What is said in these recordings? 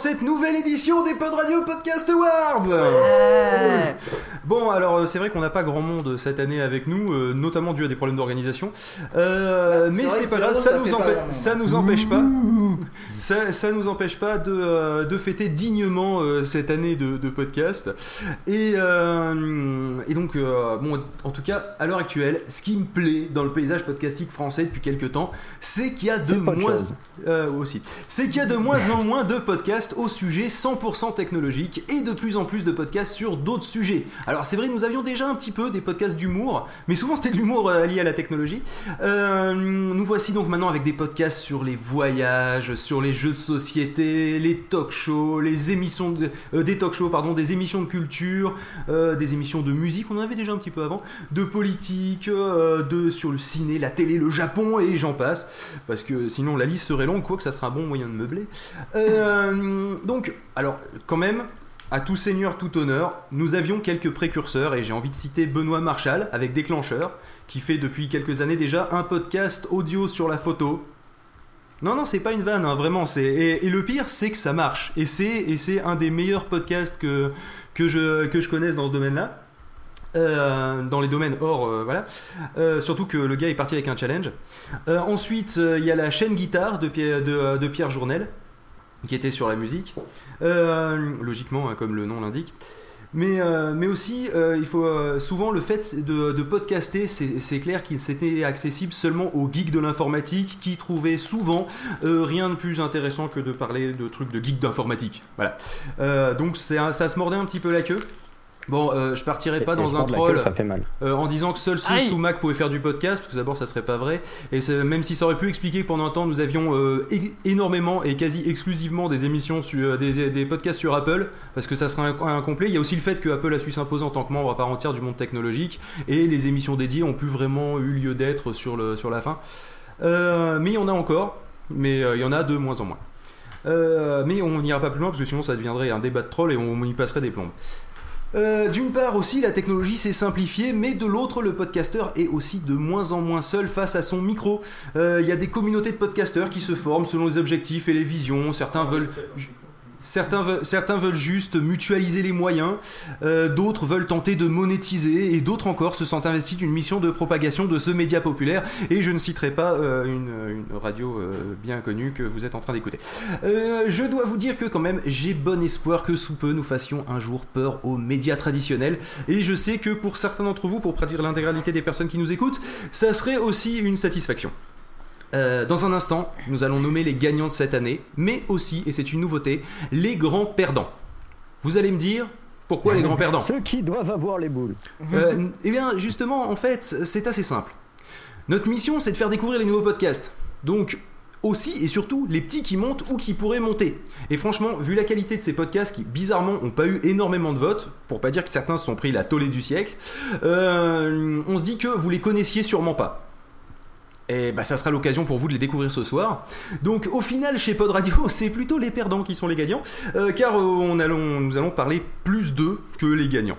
cette nouvelle édition des Pod Radio Podcast Awards. Bon, alors euh, c'est vrai qu'on n'a pas grand monde cette année avec nous, euh, notamment dû à des problèmes d'organisation. Euh, mais vrai c'est pas grave, ça nous, pas ça nous empêche pas. Ça, ça nous empêche pas de, euh, de fêter dignement euh, cette année de, de podcast. Et, euh, et donc, bon, en tout cas, à l'heure actuelle, ce qui me plaît dans le paysage podcastique français depuis quelques temps, c'est qu'il y a de moins aussi, c'est qu'il y a de moins en moins de podcasts au sujet 100% technologique et de plus en plus de podcasts sur d'autres sujets. Alors c'est vrai, nous avions déjà un petit peu des podcasts d'humour, mais souvent c'était de l'humour lié à la technologie. Nous voici donc maintenant avec des podcasts sur les voyages, sur les jeux de société, les talk shows, les émissions euh, des talk shows, pardon, des émissions de culture, euh, des émissions de musique, on en avait déjà un petit peu avant, de politique, euh, de sur le ciné, la télé, le Japon et j'en passe, parce que sinon la liste serait longue, quoique ça sera un bon moyen de meubler. Donc, alors quand même. À tout seigneur, tout honneur, nous avions quelques précurseurs et j'ai envie de citer Benoît Marchal avec Déclencheur, qui fait depuis quelques années déjà un podcast audio sur la photo. Non, non, c'est pas une vanne, hein, vraiment. C'est et, le pire, c'est que ça marche. Et c'est un des meilleurs podcasts que je connaisse dans ce domaine-là. Euh, dans les domaines hors, euh, voilà. Euh, surtout que le gars est parti avec un challenge. Ensuite, il y a la chaîne guitare de, Pierre- de, Pierre Journel, qui était sur la musique. Logiquement, hein, comme le nom l'indique. Mais, euh, mais aussi, euh, il faut euh, souvent le fait de, de podcaster, c'est clair qu'il s'était accessible seulement aux geeks de l'informatique qui trouvaient souvent rien de plus intéressant que de parler de trucs de geeks d'informatique. Voilà. Donc un- ça se mordait un petit peu la queue. Bon, euh, je partirai pas Et dans un troll queue, ça fait mal. euh, en disant que seuls ceux Aïe. sous Mac pouvaient faire du podcast, parce que d'abord ça serait pas vrai. Et même si ça aurait pu expliquer que pendant un temps nous avions euh, énormément et quasi exclusivement des émissions sur des, des podcasts sur Apple, parce que ça serait inc- incomplet. Il y a aussi le fait que Apple a su s'imposer en tant que membre à part entière du monde technologique, et les émissions dédiées ont plus vraiment eu lieu d'être sur, le, sur la fin. Euh, mais il y en a encore, mais euh, il y en a de moins en moins. Euh, mais on n'ira pas plus loin parce que sinon ça deviendrait un débat de troll et on y passerait des plombes. Euh, D'une part aussi, la technologie s'est simplifiée, mais de l'autre, le podcasteur est aussi de moins en moins seul face à son micro. Euh, Il y a des communautés de podcasteurs qui se forment selon les objectifs et les visions. Certains veulent, certains veulent, juste mutualiser les moyens, euh, d'autres veulent tenter de monétiser, et d'autres encore se sentent investis d'une mission de propagation de ce média populaire. Et je ne citerai pas euh, une, radio euh, bien connue que vous êtes en train d'écouter. Je dois vous dire que quand même, j'ai bon espoir que sous peu nous fassions un jour peur aux médias traditionnels. Et je sais que pour certains d'entre vous, pour pratiquer l'intégralité des personnes qui nous écoutent, ça serait aussi une satisfaction. Euh, dans un instant, nous allons nommer les gagnants de cette année, mais aussi, et c'est une nouveauté, les grands perdants. Vous allez me dire, pourquoi les grands perdants Ceux qui doivent avoir les boules. euh, Eh bien, justement, en fait, c'est assez simple. Notre mission, c'est de faire découvrir les nouveaux podcasts. Donc, aussi et surtout les petits qui montent ou qui pourraient monter. Et franchement, vu la qualité de ces podcasts qui, bizarrement, n'ont pas eu énormément de votes, pour pas dire que certains se sont pris la tollée du siècle, euh, on se dit que vous les connaissiez sûrement pas. Et bah ça sera l'occasion pour vous de les découvrir ce soir. Donc au final chez Pod Radio c'est plutôt les perdants qui sont les gagnants, euh, car euh, on allons, nous allons parler plus d'eux que les gagnants.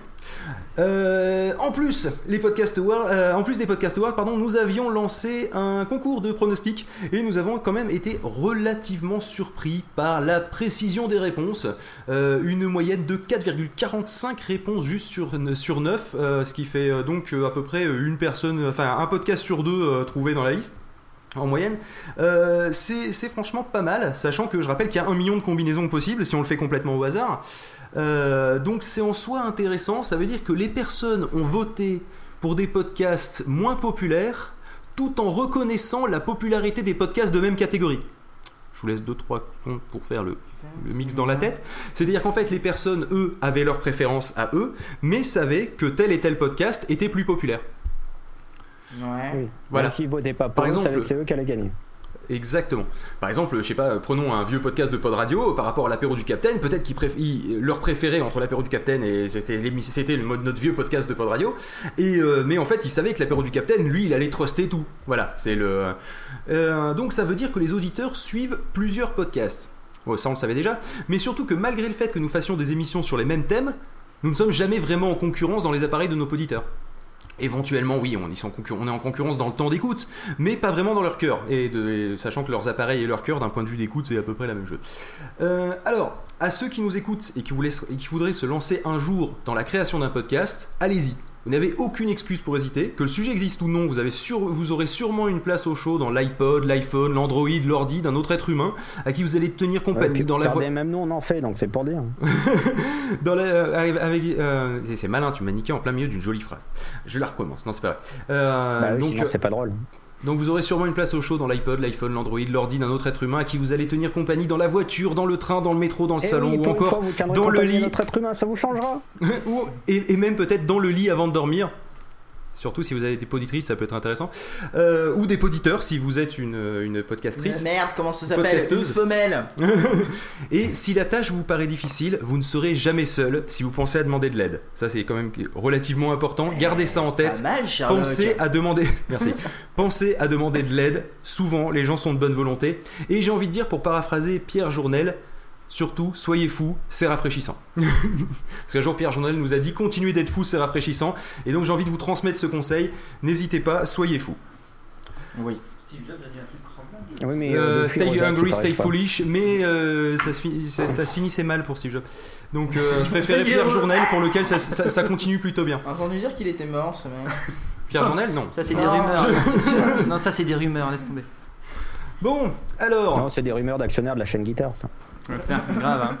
Euh, en plus, les euh, en plus des podcast awards, pardon, nous avions lancé un concours de pronostics et nous avons quand même été relativement surpris par la précision des réponses. Euh, une moyenne de 4,45 réponses juste sur, sur 9, euh, ce qui fait donc à peu près une personne, enfin un podcast sur deux trouvé dans la liste en moyenne. C'est franchement pas mal, sachant que je rappelle qu'il y a un million de combinaisons possibles si on le fait complètement au hasard. Euh, donc c'est en soi intéressant, ça veut dire que les personnes ont voté pour des podcasts moins populaires tout en reconnaissant la popularité des podcasts de même catégorie. Je vous laisse 2-3 secondes pour faire le, le mix dans la tête. C'est-à-dire qu'en fait, les personnes, eux, avaient leurs préférences à eux, mais savaient que tel et tel podcast était plus populaire. Ouais. Oui. Voilà. S'ils votaient pas pour Par eux, exemple- c'est eux qui allaient gagner. Exactement. Par exemple, je sais pas, prenons un vieux podcast de Pod Radio par rapport à l'apéro du Capitaine. Peut-être qu'ils préf- ils- leur préféré entre l'apéro du Capitaine et c'était notre vieux podcast de Pod Radio. Et euh, mais en fait, ils savaient que l'apéro du Capitaine, lui, il allait truster tout. Voilà, c'est le. Euh, donc ça veut dire que les auditeurs suivent plusieurs podcasts. Bon, ça on le savait déjà. Mais surtout que malgré le fait que nous fassions des émissions sur les mêmes thèmes, nous ne sommes jamais vraiment en concurrence dans les appareils de nos auditeurs. Éventuellement, oui, on, est en concurrence dans le temps d'écoute, mais pas vraiment dans leur cœur. Et, de- sachant que leurs appareils et leur cœur, d'un point de vue d'écoute, c'est à peu près la même chose. Euh, alors, à ceux qui nous écoutent et qui voudraient se lancer un jour dans la création d'un podcast, allez-y. Vous n'avez aucune excuse pour hésiter. Que le sujet existe ou non, vous, avez sur- vous aurez sûrement une place au show dans l'iPod, l'iPhone, l'Android, l'ordi d'un autre être humain à qui vous allez tenir compagnie Ouais, dans la voie. Même nous, on en fait, donc c'est pour dire. Dans la, euh, avec, euh, c'est- malin, tu m'as niqué en plein milieu d'une jolie phrase. Je la recommence, non c'est pas vrai. Euh, Bah oui, donc, sinon, c'est pas drôle. Donc vous aurez sûrement une place au show dans l'iPod, l'iPhone, l'Android, l'ordi d'un autre être humain à qui vous allez tenir compagnie dans la voiture, dans le train, dans le métro, dans le Eh salon oui, ou encore dans le lit. notre être humain, ça vous changera. ou- et, et même peut-être dans le lit avant de dormir. Surtout si vous avez des poditrices, ça peut être intéressant. Euh, ou des poditeurs si vous êtes une, une podcastrice. Merde, comment ça s'appelle Une femelle Et si la tâche vous paraît difficile, vous ne serez jamais seul si vous pensez à demander de l'aide. Ça c'est quand même relativement important. Gardez ça en Pas tête. mal. Pensez à demander. Merci. Pensez à demander de l'aide. Souvent, les gens sont de bonne volonté. Et j'ai envie de dire, pour paraphraser Pierre Journel, surtout, soyez fous, c'est rafraîchissant. Parce qu'un jour, Pierre Journel nous a dit continuez d'être fous, c'est rafraîchissant. Et donc, j'ai envie de vous transmettre ce conseil. N'hésitez pas, soyez fous. Oui. Oui, mais, Euh, euh, depuis, stay hungry, stay pas. foolish, mais euh, ça, se ça- ça se finissait mal pour Steve Jobs. Donc, euh, je préférais Pierre Journel pour lequel ça, ça- ça continue plutôt bien. Entendu dire qu'il était mort, ce mec. Pierre Journel, non. Ça, c'est des rumeurs. non, ça, c'est des rumeurs, laisse tomber. Bon, alors. Non, c'est des rumeurs d'actionnaires de la chaîne guitare, ça. Putain, grave, hein.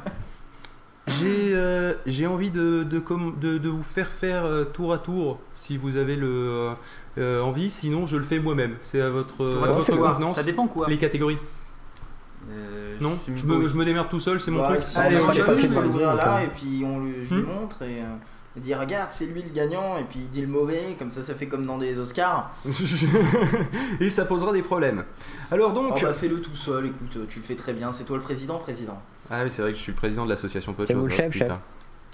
J'ai euh, j'ai envie de, de, de- de vous faire faire euh, tour à tour si vous avez le, euh, envie, sinon je le fais moi-même. C'est à votre, euh, à votre convenance. Ça dépend quoi. Les catégories. Euh, Non je me, je me démerde tout seul, c'est mon Bah, truc. Allez, on va le l'ouvrir là et puis on lui, je lui Hmm. montre et, euh, et dire regarde c'est lui le gagnant et puis il dit le mauvais comme ça ça fait comme dans des Oscars. Et ça posera des problèmes. Alors Oh donc. bah fais-le tout seul, écoute tu le fais très bien, c'est toi le président président. Ah oui, c'est vrai que je suis le président de l'association de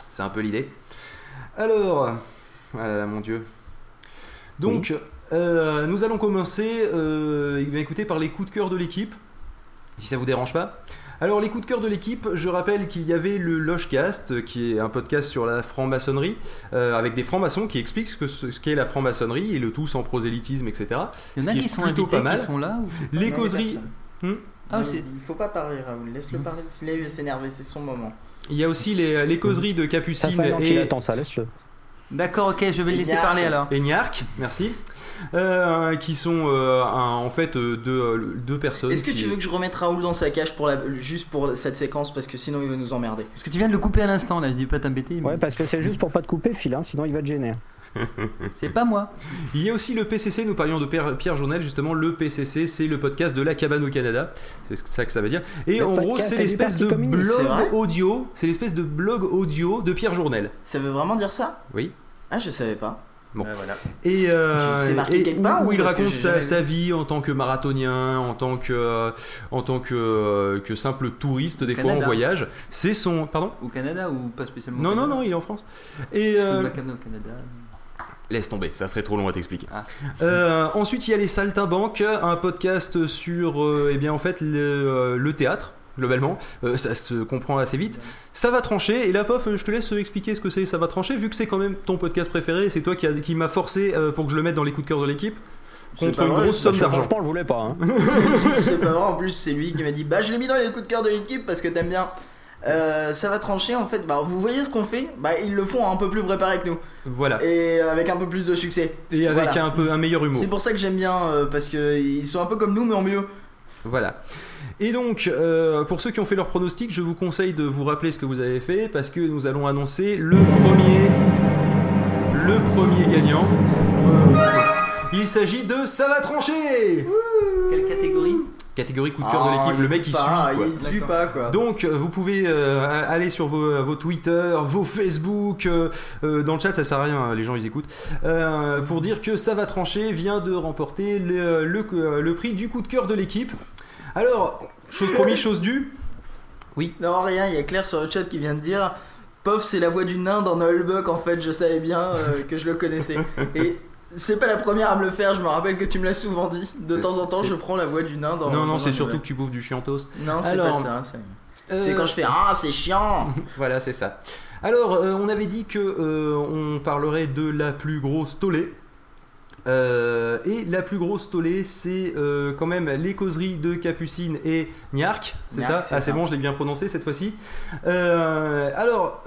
C'est un peu l'idée. Alors, ah, mon dieu. Donc, euh, nous allons commencer, euh, eh écoutez, par les coups de cœur de l'équipe, si ça vous dérange pas. Alors, les coups de cœur de l'équipe, je rappelle qu'il y avait le Logecast, euh, qui est un podcast sur la franc-maçonnerie, euh, avec des francs-maçons qui expliquent ce que- ce qu'est la franc-maçonnerie, et le tout sans prosélytisme, etc. Il y en a qui sont plutôt invités, pas mal. qui sont là. ou- Les Non, causeries. Hmm Ah, il faut pas parler Raoul, laisse-le parler, laisse s'énerver, c'est son moment. Il y a aussi les, les causeries de Capucine et, attend ça, laisse-le. D'accord, ok, je vais le laisser parler alors. et Niark, merci, euh, qui sont euh, un- en fait euh, deux, deux personnes. Est-ce que qui- tu veux que je remette Raoul dans sa cage pour la, juste pour cette séquence parce que sinon il va nous emmerder Parce que tu viens de le couper à l'instant, là, je dis pas t'embêter. mais Ouais, parce que c'est juste pour pas te couper, fil, hein, sinon il va te gêner. C'est pas moi. Il y a aussi le PCC, nous parlions de Pierre, Journel, justement, le PCC, c'est le podcast de la cabane au Canada, c'est ça que ça veut dire. Et Le en gros, podcast c'est l'espèce de blog audio, c'est l'espèce de blog audio de Pierre Journel. Ça veut vraiment dire ça? Oui. Ah je savais pas. Bon. Ouais, voilà. Et, euh, marqué et où, part où ou il raconte sa, vie en tant que marathonien, en tant que, euh, en tant que, euh, que simple touriste, des fois en voyage. C'est son. Pardon? Au Canada ou pas spécialement Non, non, Canada non, il est en France. Et. Euh, au Canada. Laisse tomber, ça serait trop long à t'expliquer. Ah. Euh, ensuite, il y a les Saltimbanques, un podcast sur, euh, eh bien, en fait, le, euh, le théâtre. Globalement, Euh, ça se comprend assez vite. Ça va trancher, et là, pof, je te laisse expliquer ce que c'est. Ça va trancher, vu que c'est quand même ton podcast préféré, et c'est toi qui, a- qui m'a forcé euh, pour que je le mette dans les coups de cœur de l'équipe, contre une vrai, grosse somme d'argent. Franchement, je voulais pas. Hein. C'est- c'est pas vrai en plus c'est lui qui m'a dit bah je l'ai mis dans les coups de cœur de l'équipe parce que t'aimes bien. Euh, ça va trancher en fait. Bah vous voyez ce qu'on fait Bah ils le font un peu plus préparé que nous Voilà. et avec un peu plus de succès. Et avec Voilà. un peu un meilleur humour. C'est pour ça que j'aime bien euh, parce que ils sont un peu comme nous mais en mieux. Voilà. Et donc, euh, pour ceux qui ont fait leur pronostic, je vous conseille de vous rappeler ce que vous avez fait parce que nous allons annoncer le premier, le premier gagnant. Il s'agit de Ça va trancher Quelle catégorie Catégorie coup de cœur de Ah, l'équipe, le mec il suit. pas, quoi. Il suit pas quoi. Donc, vous pouvez euh, aller sur vos, vos Twitter, vos Facebook, euh, dans le chat, ça sert à rien, les gens ils écoutent, euh, pour dire que ça va trancher vient de remporter le, le, le prix du coup de cœur de l'équipe. Alors, chose promise, chose due. Non rien, il y a Claire sur le chat qui vient de dire Pof c'est la voix du nain dans Nullbuck en fait je savais bien euh, que je le connaissais. Et c'est pas la première à me le faire, je me rappelle que tu me l'as souvent dit. De C'est- temps en temps je prends la voix du nain dans non, non, c'est surtout que tu bouffes du chiantos. Non c'est Alors, pas ça. C'est Euh, c'est quand je fais Ah c'est chiant Voilà, c'est ça. Alors, euh, on avait dit que euh, on parlerait de la plus grosse tollée. Euh, et la plus grosse tollée, c'est euh, quand même les causeries de Capucine et Niark, c'est Niark, ça? c'est Ah, c'est bon, je l'ai bien prononcé cette fois-ci. Euh, alors.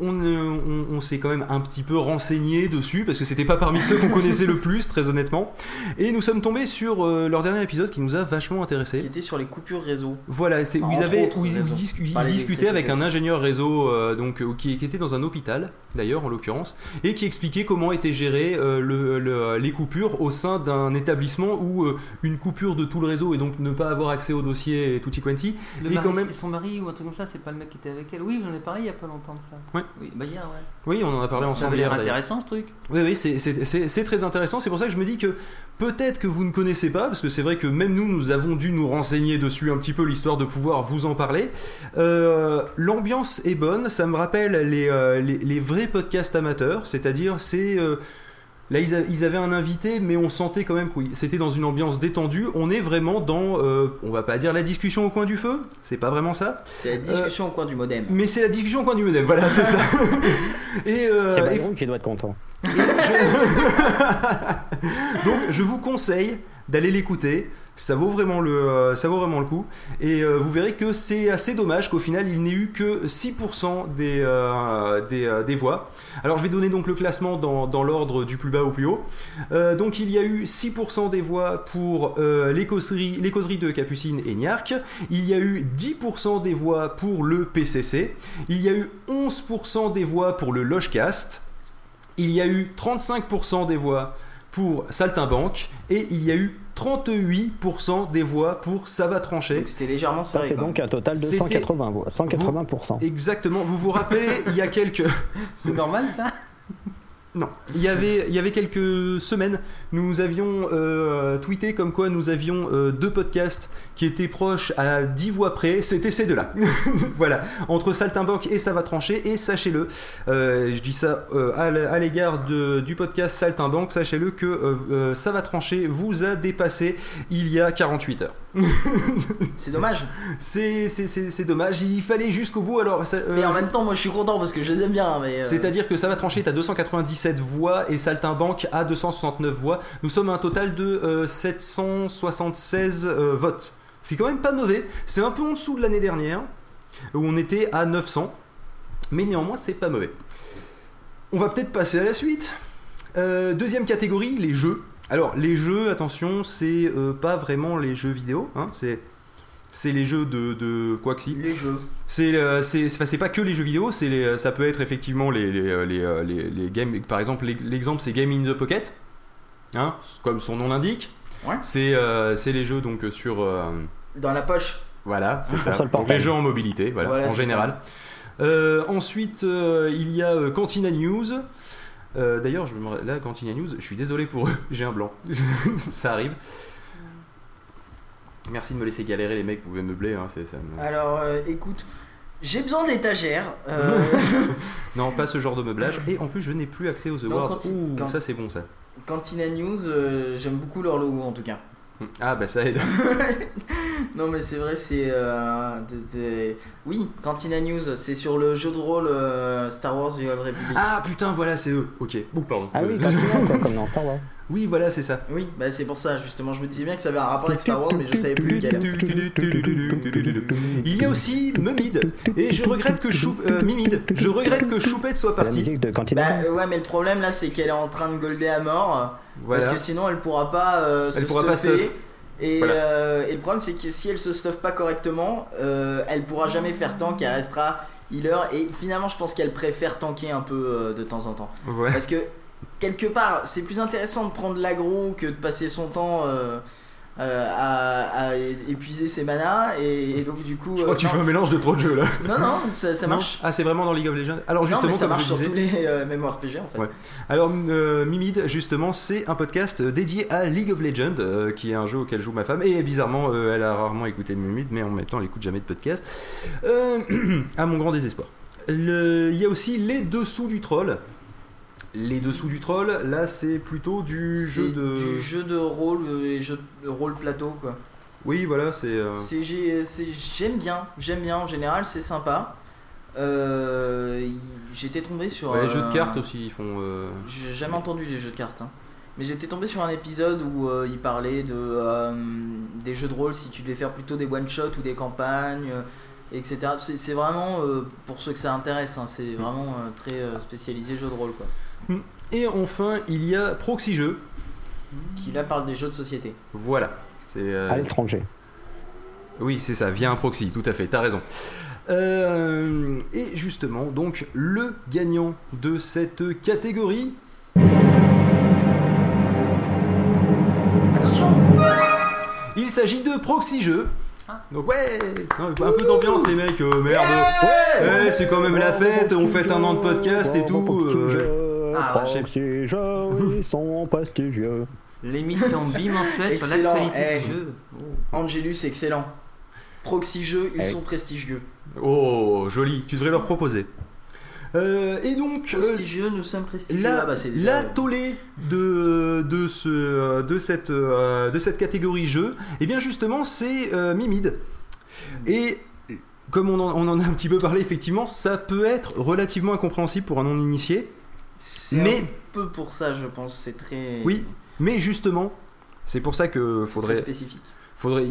On, on- on s'est quand même un petit peu renseigné dessus parce que c'était pas parmi ceux qu'on connaissait le plus, très honnêtement. Et nous sommes tombés sur euh, leur dernier épisode qui nous a vachement Qui intéressé. était sur les coupures réseau. Voilà, c'est où ils Entre avaient autres où ils, raisons. discu- ils Par discutaient avec un ingénieur réseau euh, donc euh, qui, qui était dans un hôpital d'ailleurs en l'occurrence et qui expliquait comment étaient gérées euh, le- le- les coupures au sein d'un établissement où euh, une coupure de tout le réseau et donc ne pas avoir accès au dossier tutti quanti Le Et mari, quand même- son mari ou un truc comme ça, c'est pas le mec qui était avec elle. Oui, j'en ai parlé il y a pas longtemps de ça. Ouais. Oui, hier, ouais. oui on en a parlé ensemble hier d'ailleurs intéressant ce truc. Oui, oui, c'est- c'est c'est- c'est très intéressant. C'est pour ça que je me dis que peut-être que vous ne connaissez pas, parce que c'est vrai que même nous, nous avons dû nous renseigner dessus un petit peu, l'histoire de pouvoir vous en parler. Euh, L'ambiance est bonne, ça me rappelle les, euh, les, les vrais podcasts amateurs, c'est-à-dire c'est... euh, Là, ils, a- ils avaient un invité, mais on sentait quand même que c'était dans une ambiance détendue. On est vraiment dans, euh, on va pas dire la discussion au coin du feu, c'est pas vraiment ça, C'est la discussion au coin du modem. mais c'est la discussion au coin du modem. Voilà, c'est ça. Et, euh, C'est et qui doit être content. Donc je vous conseille d'aller l'écouter. Ça vaut vraiment le, euh, ça vaut vraiment le coup. Et euh, vous verrez que c'est assez dommage qu'au final il n'ait eu que 6% des, euh, des, des voix. Alors je vais donner donc le classement dans, dans l'ordre du plus bas au plus haut. Donc il y a eu 6% des voix pour les, causeries, les causeries de Capucine et Niark. Il y a eu 10% des voix pour le PCC. Il y a eu 11% des voix pour le Logecast. Il y a eu 35% des voix pour Saltimbanque et il y a eu 38% des voix pour Ça va trancher. Donc c'était légèrement Ça serré. fait quoi. donc un total de C'était- 180 voix. 180%. Exactement, vous vous rappelez, il y a quelques... C'est normal ça? Non, il y avait, il y avait quelques semaines, nous avions euh, tweeté comme quoi nous avions euh, deux podcasts qui étaient proches à 10 voix près, c'était ces deux-là. voilà, entre Saltimbanque et Ça va trancher, et sachez-le, euh, je dis ça à l'égard du podcast Saltimbanque, sachez-le que Ça va trancher vous a dépassé il y a 48 heures. C'est dommage. C'est dommage, il fallait jusqu'au bout, alors... ça- Mais en même temps, moi je suis content parce que je les aime bien. Mais, euh, C'est-à-dire que ça va trancher à 297 voix et Saltimbanque à 269 voix. Nous sommes à un total de euh, 776 euh, votes. C'est quand même pas mauvais. C'est un peu en dessous de l'année dernière où on était à 900. Mais néanmoins, c'est pas mauvais. On va peut-être passer à la suite. Euh, deuxième catégorie, les jeux. Alors, les jeux, attention, c'est euh, pas vraiment les jeux vidéo. hein, c'est. C'est les jeux de, de quoi que si. les jeux. C'est euh, c'est c'est- enfin, c'est pas que les jeux vidéo, c'est les- ça peut être effectivement les les, euh, les, euh, les- les games. Par exemple, l'exemple c'est Game in the Pocket, hein, comme son nom l'indique. Ouais. C'est euh, c'est les jeux donc euh, sur euh, Dans la poche. voilà, c'est ça. Console Donc les jeux en mobilité, voilà, Voilà, en général. Euh, ensuite, euh, il y a euh, Cantina News. Euh, D'ailleurs, je me... là, Cantina News, je suis désolé pour eux, j'ai un blanc. ça arrive. Merci de me laisser galérer, les mecs, vous pouvez meubler. Hein, c'est- ça me- Alors euh, écoute, j'ai besoin d'étagères. euh, Non, pas ce genre de meublage. Et en plus, je n'ai plus accès aux Non, awards. il- Ouh, quand- ça c'est bon ça. Cantina News, euh, j'aime beaucoup leur logo en tout cas. Ah bah ça aide. Non mais c'est vrai, c'est... euh, de- de- Oui, Cantina News, c'est sur le jeu de rôle euh, Star Wars The Old Republic. Ah putain, voilà, c'est eux. Ok. Bon, pardon. Ah oui, Cantina, comme dans Star Wars. Oui, voilà, c'est ça. Oui, bah c'est pour ça justement, je me disais bien que ça avait un rapport avec Star Wars, mais je savais plus lequel. Il y a aussi Mumid. Et je regrette que Chou... euh, Mimid. Je regrette que Choupette soit C'est la parti. musique de Cantina. Bah euh, ouais, mais le problème là, c'est qu'elle est en train de golder à mort, Voilà. parce que sinon elle pourra pas euh, se Elle pourra pas stuffer. stuff. Et, Voilà. euh, et le problème c'est que si elle se stuff pas correctement, euh, elle pourra jamais faire tank, elle restera healer. Et finalement, je pense qu'elle préfère tanker un peu euh, de temps en temps. Ouais. Parce que quelque part, c'est plus intéressant de prendre l'aggro que de passer son temps euh, euh, à, épuiser ses manas. Et, et donc, du coup. Je crois euh, que tu non, fais un mélange de trop de jeux là. non, non, ça, ça Non marche. Ah, c'est vraiment dans League of Legends. Alors Non, justement, mais ça marche sur tous les euh, MMORPG en fait. Ouais. Alors, Mimid, justement, c'est un podcast dédié à League of Legends, qui est un jeu auquel joue ma femme. Et bizarrement, elle a rarement écouté Mimid, mais en même temps, elle écoute jamais de podcast. À mon grand désespoir. Le- Il y a aussi Les Dessous du Troll. Les Dessous du Troll, là, c'est plutôt du jeu de. du jeu de rôle euh, et jeu de rôle plateau quoi. Oui, voilà, c'est. euh, J'aime bien, j'aime bien en général, c'est sympa. Euh, J'étais tombé sur. ouais, les jeux de cartes aussi, ils font. euh, J'ai jamais entendu des jeux de cartes. hein. Mais j'étais tombé sur un épisode où euh, il parlait de euh, des jeux de rôle si tu devais faire plutôt des one shot ou des campagnes, euh, etc. C'est vraiment euh, pour ceux que ça intéresse. hein, c'est vraiment euh, très euh, spécialisé jeux de rôle quoi. Et enfin, il y a Proxy Jeux. Qui là parle des jeux de société. Voilà. C'est. euh, À l'étranger. Oui, c'est ça, via un proxy, tout à fait, t'as raison. Euh, et justement, donc, le gagnant de cette catégorie, Attention il s'agit de Proxy Jeux. Donc ouais, non, un peu d'ambiance les mecs, euh, merde. Ouais, c'est quand même la fête, on fête un an de podcast et tout. euh, Ah, ouais. Prestigieux, ils sont prestigieux. L'émission bimensuelle sur l'actualité eh. du jeu. Oh. Angelus, excellent. Proxy jeux, ils Eh. sont prestigieux. Oh, joli, tu devrais leur proposer. Euh, et donc, euh, Prestigieux, nous sommes prestigieux. la, Ah bah, c'est déjà- la tollée de, de, ce, de, cette, euh, de cette catégorie jeu, et bien justement, c'est euh, Mimid. Et comme on en, on en a un petit peu parlé, effectivement, ça peut être relativement incompréhensible pour un non-initié. C'est Mais- un peu pour ça, je pense. C'est très. Oui, mais justement, c'est pour ça que faudrait. très spécifique. faudrait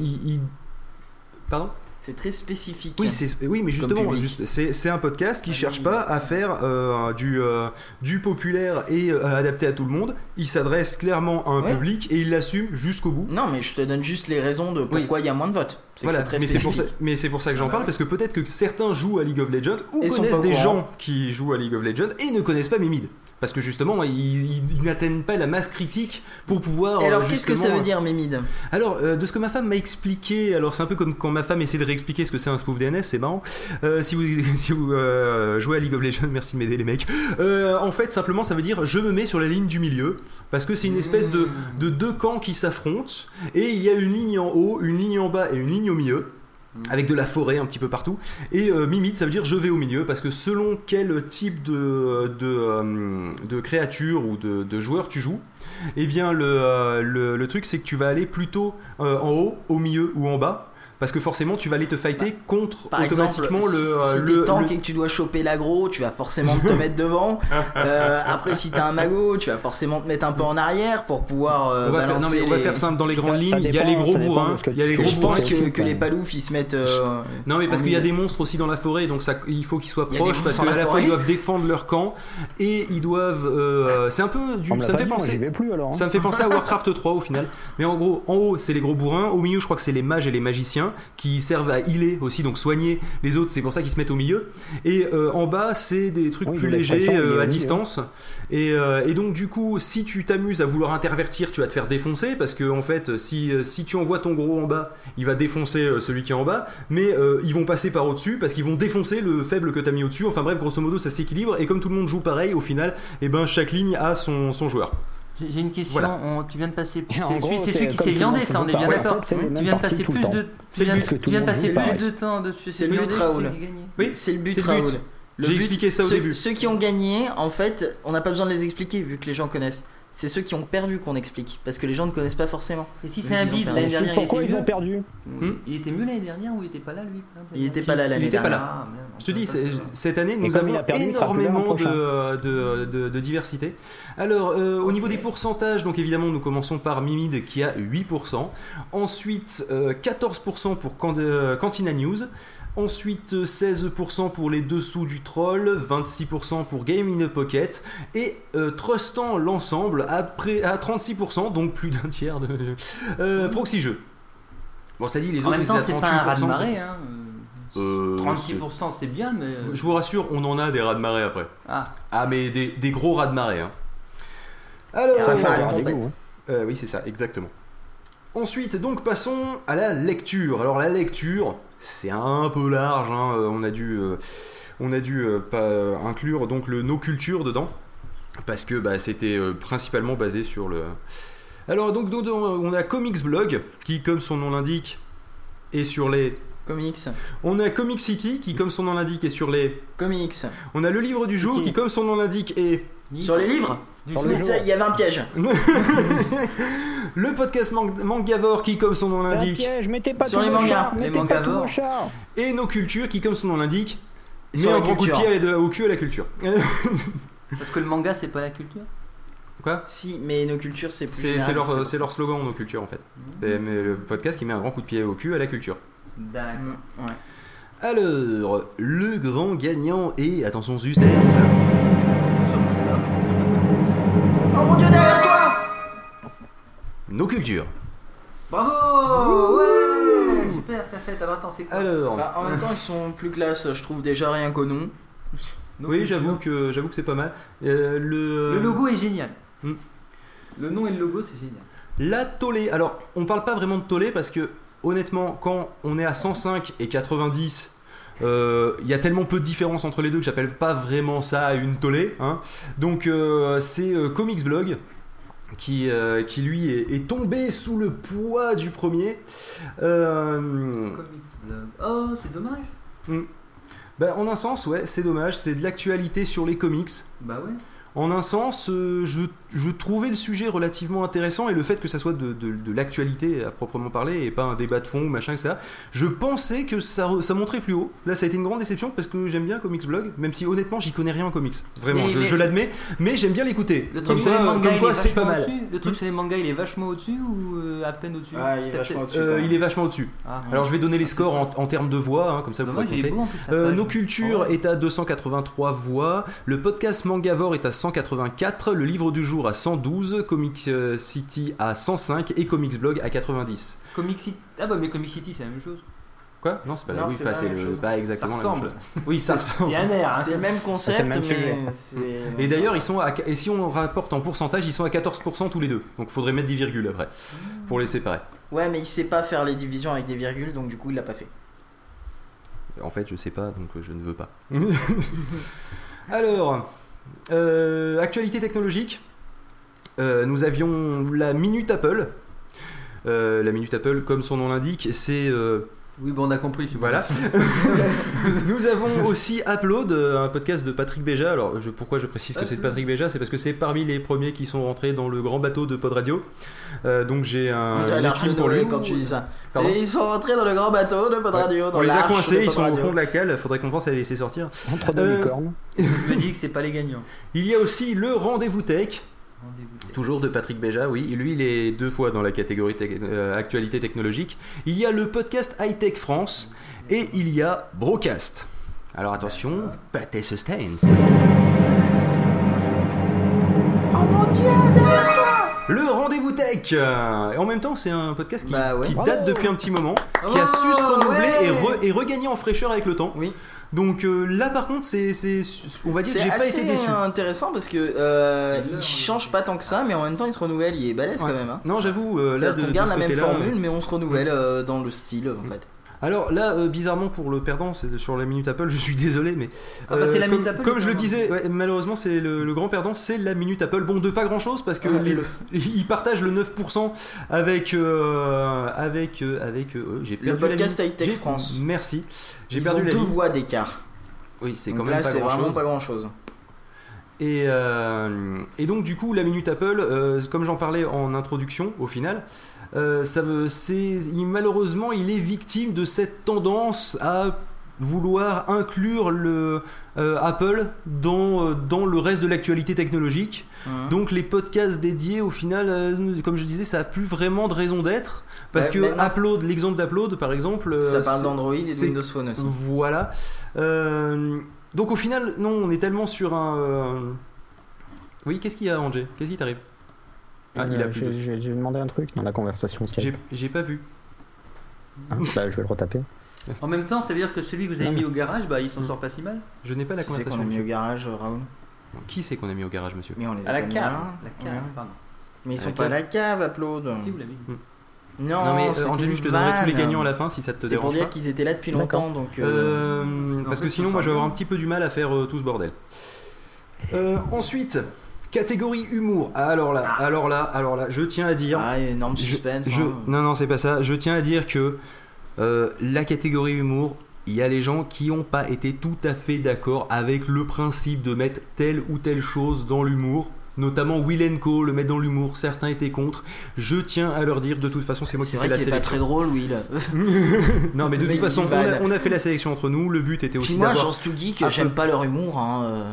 Pardon? C'est très spécifique. Oui, mais justement, juste- c'est, un podcast qui Ah, cherche oui. pas à faire euh, du, euh, du populaire et euh, adapté à tout le monde. Il s'adresse clairement à un Ouais. public et il l'assume jusqu'au bout. Non, mais je te donne juste les raisons de pourquoi il y a moins de votes. Voilà, très mais c'est, spécifique. pour ça, mais c'est pour ça que j'en Ah parle ouais. parce que peut-être que certains jouent à League of Legends ou Et connaissent des gens qui jouent à League of Legends et ne connaissent pas Mimid. Parce que justement, ils, n'atteignent pas la masse critique pour pouvoir. Et alors, euh, qu'est-ce que ça veut dire, Mémide Alors, euh, de ce que ma femme m'a expliqué, alors c'est un peu comme quand ma femme essaie de réexpliquer ce que c'est un spoof DNS, c'est marrant. Euh, si vous, si vous euh, jouez à League of Legends, merci de m'aider les mecs. Euh, en fait, simplement, ça veut dire je me mets sur la ligne du milieu, parce que c'est une espèce de, de deux camps qui s'affrontent, et il y a une ligne en haut, une ligne en bas et une ligne au milieu. Avec de la forêt un petit peu partout. Et euh, Mimid, ça veut dire je vais au milieu, parce que selon quel type de, de, euh, créature ou de, joueur tu joues, eh bien le, euh, le, le truc c'est que tu vas aller plutôt en haut, au milieu ou en bas. Parce que forcément tu vas aller te fighter contre Bah, Par automatiquement exemple, le, si euh, t'es le, tank le- et que tu dois choper l'agro, tu vas forcément te mettre devant. Euh, après, si t'as un mago, tu vas forcément te mettre un peu en arrière pour pouvoir euh, on va faire, non mais on va faire simple dans les grandes ça lignes. Il y a les gros bourrins. Il y a les gros je pense que, les paloufs ils se mettent. euh, Non mais parce qu'il y a des monstres aussi dans la forêt, donc ça, il faut qu'ils soient proches parce qu'à la la fois ils doivent défendre leur camp et ils doivent. c'est un peu du. Ça me fait penser. hein. Ça me fait penser à Warcraft 3 au final. Mais en gros, en haut, c'est les gros bourrins. Au milieu, je crois que c'est les mages et les magiciens qui servent à healer aussi, donc soigner les autres. C'est pour ça qu'ils se mettent au milieu. Et euh, en bas, c'est des trucs Oui, plus légers euh, à distance. Et, euh, et donc, du coup, si tu t'amuses à vouloir intervertir, tu vas te faire défoncer parce que en fait, si, si tu envoies ton gros en bas, il va défoncer celui qui est en bas. Mais ils vont passer par au-dessus parce qu'ils vont défoncer le faible que t'as mis au-dessus. Enfin bref, grosso modo, ça s'équilibre. Et comme tout le monde joue pareil, au final, et ben chaque ligne a son, son joueur. J'ai une question. Voilà. on- tu viens de passer. En C'est gros, celui, qui s'est viandé, ça, on est bien d'accord. Tu viens de passer plus temps. de. C'est Tu le viens, tu viens de passer plus de temps dessus. C'est le but, Raoul. Oui, C'est le but. Raoul. J'ai expliqué ça au début. Ceux qui ont gagné, en fait, on n'a pas besoin de les expliquer vu que les gens connaissent. C'est ceux qui ont perdu qu'on explique parce que les gens ne connaissent pas forcément. Et si c'est un bide, l'année dernière, il pourquoi était ils ont perdu Hmm Il était mieux l'année dernière ou il était pas là lui exemple, Il était pas là l'année Il pas dernière. là. Ah, merde, Je te dis, cette année, nous avons il perdu, il énormément de, de, de- de diversité. Alors, euh, au niveau des pourcentages, donc évidemment, nous commençons par Mimid qui a 8%. Ensuite, euh, 14% pour Can- euh, Cantina News. Ensuite, euh, 16% pour les dessous du troll, 26% pour Game in a Pocket, et euh, trustant l'ensemble à, près- à 36%, donc plus d'un tiers de euh, Proxy Jeux. Bon, ça dit, les En autres, même temps, c'est pas un 38%. raz-de-marée. Hein. Euh, 36% c'est bien, mais. Je vous rassure, on en a des rats de marée après. Ah, Ah, mais des, des gros rats de marée. Hein. Alors, marée. Hein. euh, oui, c'est ça, exactement. Ensuite, donc passons à la lecture. Alors la lecture, c'est un peu large. hein, euh, On a dû, euh, on a dû euh, pas inclure donc le no culture dedans parce que bah, c'était principalement basé sur le. Alors donc, donc, on a Comics Blog qui, comme son nom l'indique, est sur les. Comics. On a Comic City qui, comme son nom l'indique, est sur les. Comics. On a le livre du jour qui, comme son nom l'indique, est. Sur les livres? Il y avait un piège. Le podcast Mang- Mangavore qui, comme son nom l'indique, Sur les mangas. Les et nos cultures qui, comme son nom l'indique, met un grand coup de culture. pied au cul à la culture. parce que le manga c'est pas la culture. Quoi? Si, mais nos cultures, c'est plus. C'est leur, slogan, nos cultures en fait. C'est mais le podcast qui met un grand coup de pied au cul à la culture. D'accord. Mm, ouais. Alors, le grand gagnant est, attention suspense, nos cultures. Bravo Ouais Super, ça fait. Alors attends, c'est quoi Alors, Bah, En même temps, ils sont plus classe, je trouve déjà rien qu'au nom. Nos oui, cultures. j'avoue que j'avoue que c'est pas mal. Euh, le, Le logo est génial. Hmm. Le nom et le logo, c'est génial. La tollée. Alors, on parle pas vraiment de tollée parce que, honnêtement, quand on est à 105 et 90, euh, il y a tellement peu de différence entre les deux que j'appelle pas vraiment ça une tollée. hein. Donc, euh, c'est euh, Comics Blog. Qui, euh, qui lui est, est tombé sous le poids du premier. Euh. Oh, c'est dommage. bah, en un sens, ouais, c'est dommage, c'est de l'actualité sur les comics. Bah ouais. En un sens, euh, je, je trouvais le sujet relativement intéressant et le fait que ça soit de, de- de l'actualité à proprement parler et pas un débat de fond, machin, etc. Je pensais que ça, montrait plus haut. Là, ça a été une grande déception parce que j'aime bien Comics Blog, même si honnêtement, j'y connais rien en comics. Vraiment, Mais- je, l'admets, mais j'aime bien l'écouter. Le Comme truc sur les quoi, c'est pas mal. Le truc sur les mangas, il est vachement au-dessus ou euh, à peine au-dessus? Ah, il est vachement au-dessus. Euh, quand même. il est vachement au-dessus. Ah, Alors, je vais donner les scores en, en termes de voix, hein, comme ça vous Dommage, pouvez compter. beau plus. Euh, nos cultures Ouais. est à 283 voix, le podcast Mangavore est à 184, le livre du jour à 112, Comic euh, City à 105 et Comics Blog à 90. Comic City. Ah bah mais Comic City, c'est la même chose. Quoi? Non, c'est pas, la- Non, oui, c'est enfin, pas la c'est même le- chose. pas exactement Ça la même ressemble. chose. Oui, ça ressemble. Il y a un air. Hein. C'est le même concept, C'est le même mais c'est. Et d'ailleurs, ils sont à, et si on rapporte en pourcentage, ils sont à 14% tous les deux. Donc, faudrait mettre des virgules après pour les séparer. Ouais, mais il sait pas faire les divisions avec des virgules, donc du coup, il l'a pas fait. En fait, je sais pas, donc euh, je ne veux pas. Alors, euh, actualité technologique. Euh, nous avions la Minute Apple. Euh, la Minute Apple, comme son nom l'indique, c'est euh, Oui, bon, on a compris. voilà. Nous avons aussi Upload, un podcast de Patrick Béja. Alors, je, pourquoi je précise que c'est de Patrick Béja C'est parce que c'est parmi les premiers qui sont rentrés dans le grand bateau de Pod Radio. Euh, donc j'ai un de pour lui. quand tu dis ça. Pardon Et ils sont rentrés dans le grand bateau de Pod Radio. Dans On les a coincés, ils sont au fond de la cale. Faudrait qu'on pense à les laisser sortir. Entre deux Euh, licornes. Je me dis que c'est pas les gagnants. Il y a aussi le Rendez-vous Tech. Rendez-vous. Toujours de Patrick Béja, oui. Lui, il est deux fois dans la catégorie euh, actualité technologique. Il y a le podcast High Tech France et il y a Brocast. Alors attention, pâté suspense. Oh mon dieu, derrière toi Le rendez-vous tech Et en même temps, c'est un podcast qui, Bah ouais. qui date depuis un petit moment, qui a su Oh, se renouveler et, ouais. re- et regagner en fraîcheur avec le temps. Oui. Donc euh, là, par contre, c'est, c'est- on va dire que C'est j'ai pas assez été déçu. intéressant parce que euh, Il change pas tant que ça, mais en même temps il se renouvelle, il est balèze Ouais. quand même. Hein. Non, j'avoue, euh, là, de, de garde ce la même formule, mais on se renouvelle euh, dans le style en fait. Alors là, euh, bizarrement pour le perdant, c'est sur la minute Apple, je suis désolé, mais Ah bah, c'est la comme, Minute Apple, comme le je le disais, ouais, malheureusement c'est le, le grand perdant, c'est la minute Apple. Bon, de pas grand chose parce que les- le- ils partagent le 9% avec euh, avec euh, avec euh, j'ai Le perdu la podcast. High Tech France. Merci, j'ai perdu ont la deux ligne. voix d'écart. Oui, c'est quand même là, pas c'est grand vraiment chose. pas grand chose. Et, euh, et donc du coup la minute Apple, euh, comme j'en parlais en introduction au final, euh, ça veut, c'est, il- malheureusement il est victime de cette tendance à vouloir inclure le euh, Apple dans, euh, dans le reste de l'actualité technologique. Hein. Donc les podcasts dédiés au final, euh, comme je disais, ça a plus vraiment de raison d'être parce Ouais, que Upload, l'exemple d'Upload par exemple, ça parle d'Android et de Windows Phone aussi. voilà. Donc au final, non, on est tellement sur un. Oui, qu'est-ce qu'il y a, Angé? Qu'est-ce qui t'arrive? Ah, il a Euh, plus j'ai- de- J'ai j'ai demandé un truc dans la conversation Skype. J'ai j'ai pas vu. Hein, bah, je vais le retaper. En même temps, ça veut dire que celui que vous avez Non, mis mais- au garage, bah il s'en sort pas si mal. Je n'ai pas la Qui c'est qu'on conversation. a mis au monsieur. garage, Raoul? Qui c'est qu'on a mis au garage, monsieur? Mais on les a À la pas mis cave. là. La cave, Ouais. pardon. Mais ils À sont la pas à la cave, Upload. Si vous l'avez mis. Non, Non mais euh, Angélus, une je te donnerai tous les vanne. gagnants à la fin si ça te C'était pour dérange dire pas. qu'ils étaient là depuis D'accord. longtemps, donc. euh, Euh, parce En que sinon, moi, je vais avoir un petit peu du mal à faire euh, tout ce bordel. Euh, ensuite, catégorie humour. Alors là, alors là, alors là, je tiens à dire. Ah, énorme suspense. je- hein. non, non, c'est pas ça. Je tiens à dire que euh, la catégorie humour, il y a les gens qui n'ont pas été tout à fait d'accord avec le principe de mettre telle ou telle chose dans l'humour. Notamment Will Co, le mettre dans l'humour, certains étaient contre. Je tiens à leur dire, de toute façon, c'est moi qui C'est fais la qu'il est pas très sélection. drôle, Will. non, mais de toute façon, dit on a, Val. on a fait la séleque entre nous. Le but était Puis aussi moi, d'avoir. j'en suis geek, un j'aime peu- pas leur humour. Hein.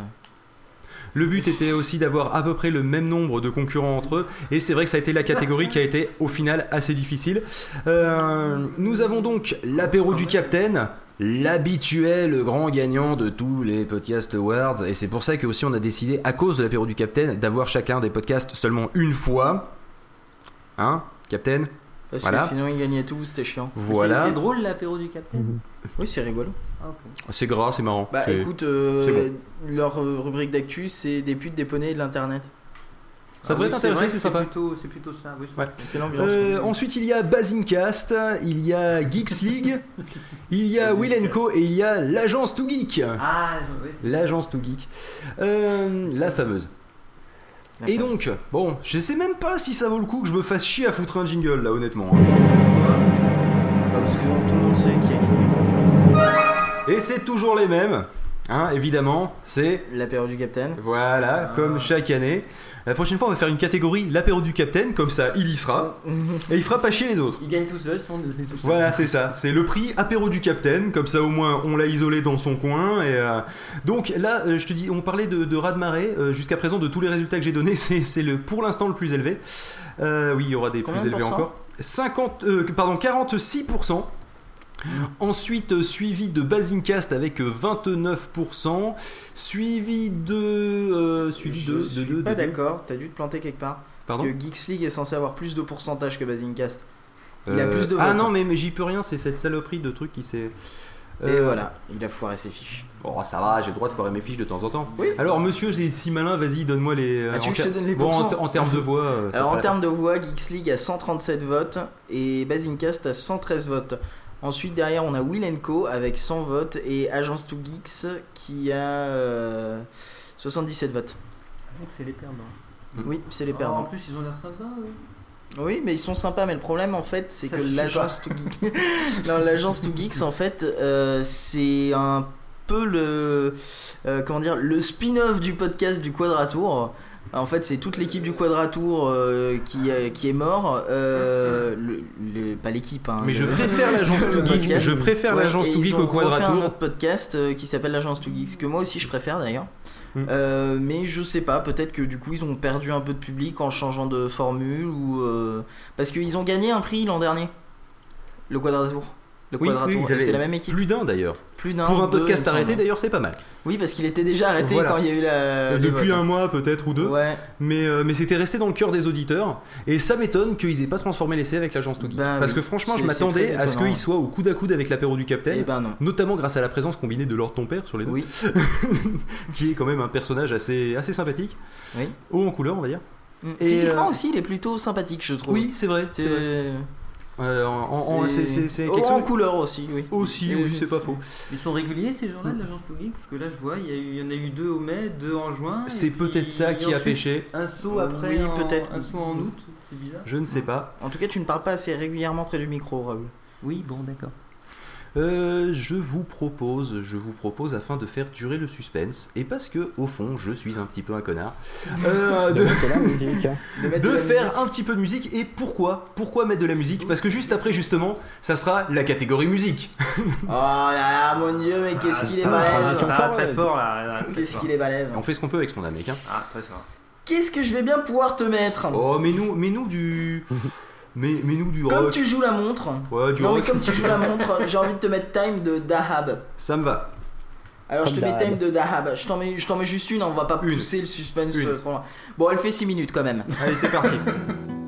Le but était aussi d'avoir à peu près le même nombre de concurrents entre eux. Et c'est vrai que ça a été la catégorie qui a été au final assez difficile. Euh, nous avons donc l'apéro du Capitaine. L'habituel grand gagnant de tous les podcast awards et c'est pour ça que aussi on a décidé à cause de l'apéro du Capitaine d'avoir chacun des podcasts seulement une fois hein Captain Parce Voilà. que sinon ils gagnaient tout, c'était chiant. voilà C'est c'est drôle l'apéro du capitaine Oui, c'est rigolo. Ah, c'est gras c'est marrant Bah écoute, euh, bon. leur euh, rubrique d'actu, c'est des putes, et de l'internet. ça Ah devrait oui, t'intéresser c'est sympa C'est plutôt ça. oui, Ouais. C'est l'ambiance. Euh, ensuite, il y a Basingcast, il y a Geeks League, il y a Will Co et il y a l'agence To Geek. Ah, oui. c'est- L'agence To Geek. Euh, la fameuse. Et donc, bon, je sais même pas si ça vaut le coup que je me fasse chier à foutre un jingle là, honnêtement. Bah, parce que tout le monde sait qui a gagné. Et c'est toujours les mêmes, hein, évidemment. C'est, L'apéro du Capitaine. voilà, comme chaque année. La prochaine fois, on va faire une catégorie l'apéro du Capitaine, comme ça, il y sera. Et il fera pas chier les autres. Il gagne tout seul, son c'est tout seul. Voilà, c'est ça. C'est le prix apéro du Capitaine. Comme ça, au moins, on l'a isolé dans son coin. Et euh, donc là, euh, je te dis, on parlait de, de raz de marée. Euh, Jusqu'à présent, de tous les résultats que j'ai donnés, c'est c'est le pour l'instant le plus élevé. Euh, oui, il y aura des Combien plus élevés encore. 50, euh, pardon, 46%. Ensuite, suivi de Basingcast avec euh, 29%, suivi de, euh, suivi de, Je de, suis de- pas de- de- d'accord, t'as dû te planter quelque part. Pardon Parce que Geeks League est censé avoir plus de pourcentage que Basingcast. Il a Euh, plus de Ah votes. non, mais, mais j'y peux rien, c'est cette saloperie de truc qui s'est. Et Euh, voilà, il a foiré ses fiches. Bon, ça va, j'ai le droit de foirer mes fiches de temps en temps. Oui. Alors, monsieur, j'ai si malin, vas-y, donne-moi les. Ah, tu en que je te ter- donne les bon, en, ter- termes de voix. Alors en termes de voix, Geeks League a 137 votes et Basingcast a 113 votes. Ensuite derrière on a Will Co avec 100 votes et Agence 2 Geeks qui a euh, 77 votes. Donc c'est les perdants. Oui, c'est les Ah, en perdants. plus, ils ont l'air sympas, oui. Oui, mais ils sont sympas, mais le problème en fait, c'est que l'agence 2 Geeks, non, l'agence 2 Geeks en fait, euh, c'est un peu le euh, comment dire le spin-off du podcast du Quadratour. En fait, c'est toute l'équipe du Quadratour euh, qui, euh, qui est mort. Euh, le, le- pas l'équipe, hein, Mais je préfère l'agence le To Geek. Je préfère Ouais, l'agence et To ils Geek ont au refait un quadratour. autre podcast qui s'appelle l'agence 2 Geeks que moi aussi je préfère d'ailleurs. Mm. Euh, mais je sais pas, peut-être que du coup ils ont perdu un peu de public en changeant de formule ou euh, parce qu'ils ont gagné un prix l'an dernier. Le Quadratour. Le Oui, Quadratour. oui, ils Et avaient c'est la même équipe. Plus d'un d'ailleurs. Plus d'un. Pour un podcast arrêté, d'ailleurs, c'est pas mal. Oui, parce qu'il était déjà arrêté Voilà. quand il y a eu la. Depuis un mois, peut-être, ou deux. Ouais. Mais, euh, mais c'était resté dans le cœur des auditeurs. Et ça m'étonne qu'ils aient pas transformé l'essai avec l'agence To Geek. Bah Parce oui. que franchement, je m'attendais à ce qu'ils soient au coude à coude avec l'apéro du Capitaine. Eh ben non. Notamment grâce à la présence combinée de Lord ton père sur les deux. Oui. qui est quand même un personnage assez, assez sympathique. Oui. Haut en couleur, on va dire. Mm. Et, Physiquement euh, aussi, il est plutôt sympathique, je trouve. Oui, c'est vrai. c'est vrai. Euh, en- en- c'est c'est- c'est Oh, quelque en chose. couleur aussi, oui. Aussi, oui, c'est pas faux. Ils sont réguliers ces gens-là de l'agence publique Parce que là, je vois, il y, a eu- il y en a eu deux au mai, deux en juin. C'est puis- peut-être ça qui a pêché. Un saut après, Oui, en- peut-être. un saut en août, c'est bizarre. Je ne sais pas. En tout cas, tu ne parles pas assez régulièrement près du micro, Raoul. Oui, bon, d'accord. Euh, je vous propose, je vous propose afin de faire durer le suspense et parce que au fond je suis un petit peu un connard, euh, De de, mettre la musique. De, mettre de la faire musique. un petit peu de musique et pourquoi Pourquoi mettre de la musique? Parce que juste après justement, ça sera la catégorie musique. Oh là là, mon dieu, mais qu'est-ce qu'il est Ah, balèze. Ça va très fort là. Qu'est-ce qu'il est balèze On fait ce qu'on peut avec ce qu'on a, mec. hein. Ah, très fort. Qu'est-ce que je vais bien pouvoir te mettre? Oh, mais nous, mais nous du, mais, mais nous du Comme rock. tu joues la montre. Ouais, du Non, mais comme tu joues la montre, j'ai envie de te mettre Time de Dahab. Ça me va. Alors je te mets. Time de Dahab. Je t'en mets, je t'en mets juste une, on va pas Une. pousser le suspense Une. trop loin. Bon, elle fait 6 minutes quand même. Allez, c'est parti.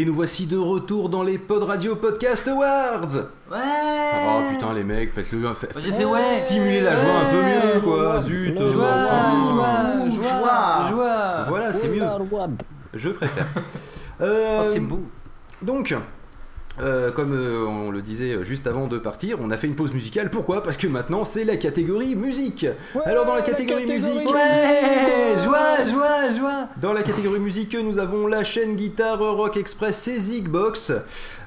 Et nous voici de retour dans les Pod Radio Podcast Awards. Ouais. Ah putain les mecs, faites-le, faites, fait Simulez la joie un peu mieux quoi, zut euh, euh, Joie, joie, joie, Voilà, c'est mieux. Je préfère. oh, c'est euh, beau. Donc, euh, comme euh, on le disait juste avant de partir, on a fait une pause musicale. Pourquoi? Parce que maintenant c'est la catégorie musique. Alors dans la catégorie musique, Ouais Joie, joie, joie dans la catégorie musique, nous avons la chaîne guitare Rock Express et Zigbox.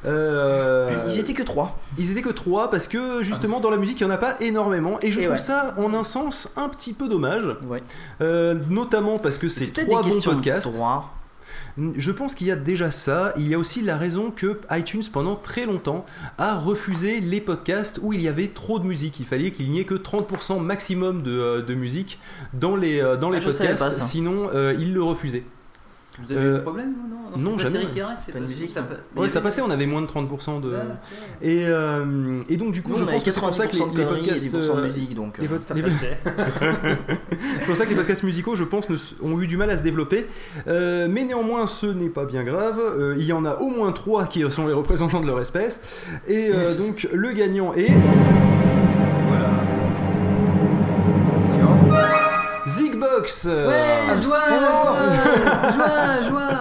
Euh, Ils étaient que trois. ils étaient que trois parce que justement dans la musique il n'y en a pas énormément et je Et trouve ouais. ça en un sens un petit peu dommage, Ouais. Euh, notamment parce que c'est trois bons de podcasts. droit. Je pense qu'il y a déjà ça. Il y a aussi la raison que iTunes, pendant très longtemps, a refusé les podcasts où il y avait trop de musique. Il fallait qu'il n'y ait que 30% maximum de, euh, de musique dans les, euh, dans les Ah, podcasts, sinon euh, ils le refusaient. Vous avez Euh, eu un problème, vous, non non, c'est pas jamais. Arrête, c'est Pas de musique, ça non. peut- Ouais, ça passait, on avait moins de 30% de. Ouais, ouais. Et, euh, et donc, du coup, Nous, je pense que c'est pour ça que les, 90% de les conneries et podcasts. 10% de euh, musique, donc. les euh, Ça les-. C'est pour ça que les podcasts musicaux, je pense, ont eu du mal à se développer. Euh, mais néanmoins, ce n'est pas bien grave. Euh, il y en a au moins trois qui sont les représentants de leur espèce. Et euh, donc, le gagnant est Euh, Ouais, joie, joie, joie, joie.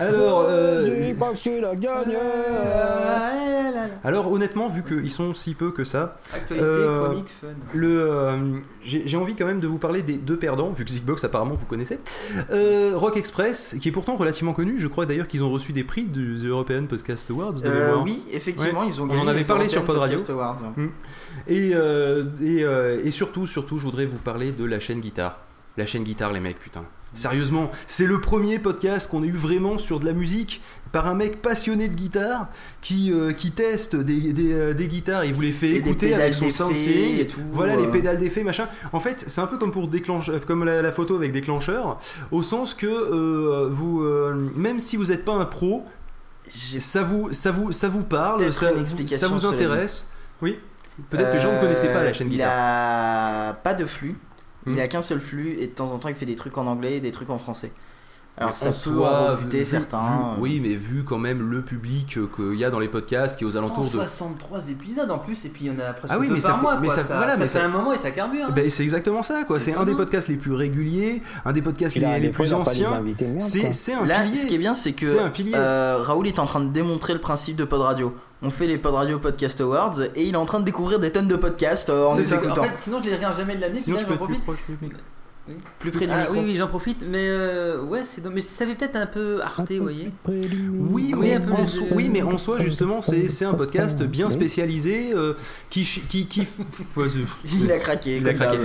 Alors, euh, là. alors, honnêtement, vu qu'ils sont si peu que ça, Actualité, Euh, chronique, fun. le, euh, j'ai envie quand même de vous parler des deux perdants, vu que Zigbox apparemment vous connaissez. Euh, Rock Express, qui est pourtant relativement connu. Je crois d'ailleurs qu'ils ont reçu des prix du European Podcast Awards. de euh, oui, effectivement, ils ont On gagné. en avait parlé sur European Pod Radio. Podcast Awards. Et, euh, et, euh, et surtout, surtout, je voudrais vous parler de la chaîne guitare. La chaîne guitare, les mecs, putain. Sérieusement, c'est le premier podcast qu'on a eu vraiment sur de la musique par un mec passionné de guitare qui, euh, qui teste des, des, euh, des guitares. Il vous les fait Et écouter avec son soundseeing. et tout, Voilà les euh. pédales d'effet, machin. En fait, c'est un peu comme pour déclenche, comme la, la photo avec déclencheur, au sens que euh, vous, même si vous n'êtes pas un pro, ça vous, ça vous, ça vous parle, ça, ça vous intéresse. Oui. Peut-être que les gens ne connaissaient pas la chaîne Euh, il guitare. a pas de flux. Il Hmm. a qu'un seul flux et de temps en temps il fait des trucs en anglais et des trucs en français. Alors Mais ça en peut certains. vu- euh, oui, mais vu quand même le public euh, qu'il y a dans les podcasts, qui est aux alentours de. 163 épisodes en plus, et puis il y en a presque Ah oui, deux mais par ça fait- mois. mais quoi. ça- ça, voilà, ça mais fait ça- un moment et ça carbure. hein. Ben, c'est exactement ça, quoi. C'est un des podcasts les plus réguliers, un des podcasts là, les, plus anciens. C'est un Là, pilier. ce qui est bien, c'est que euh, Raoul est en train de démontrer le principe de Pod Radio. On fait les Pod Radio Podcast Awards et il est en train de découvrir des tonnes de podcasts euh, en les. En écoutant. fait, sinon je les regarde jamais de l'année. Sinon, j'en être plus profite. proche du micro. Plus près du Ah, micro. oui, oui, j'en profite, mais euh, ouais, c'est. Mais ça fait peut-être un peu Arte, vous voyez. Oui, mais oui, un peu en so- oui, mais en soi, justement, c'est c'est un podcast bien spécialisé euh, qui. qui, qui Il a craqué. Il a comme craqué.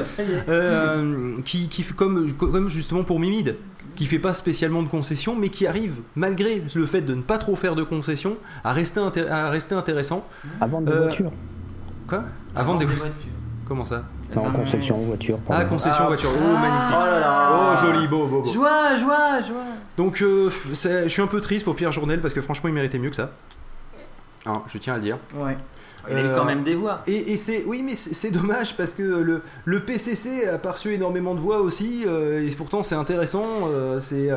Euh, qui, qui comme, comme justement pour Mimide, qui fait pas spécialement de concessions, mais qui arrive, malgré le fait de ne pas trop faire de concessions, à rester, à rester intéressant. À vendre des Euh, voitures. Quoi? Avant des... voitures. Comment ça? Non, conception, voiture. Ah, concession Ah, voiture. Oh, magnifique. Oh là là. Oh, joli, beau, beau, beau. Joie, joie, joie. Donc, euh, je suis un peu triste pour Pierre Journel parce que franchement, il méritait mieux que ça. Hein, je tiens à le dire. Ouais. Il a eu quand même des voix. Et, et c'est oui, mais c'est dommage parce que le, le PCC a pas reçu énormément de voix aussi, euh, et pourtant c'est intéressant. euh, c'est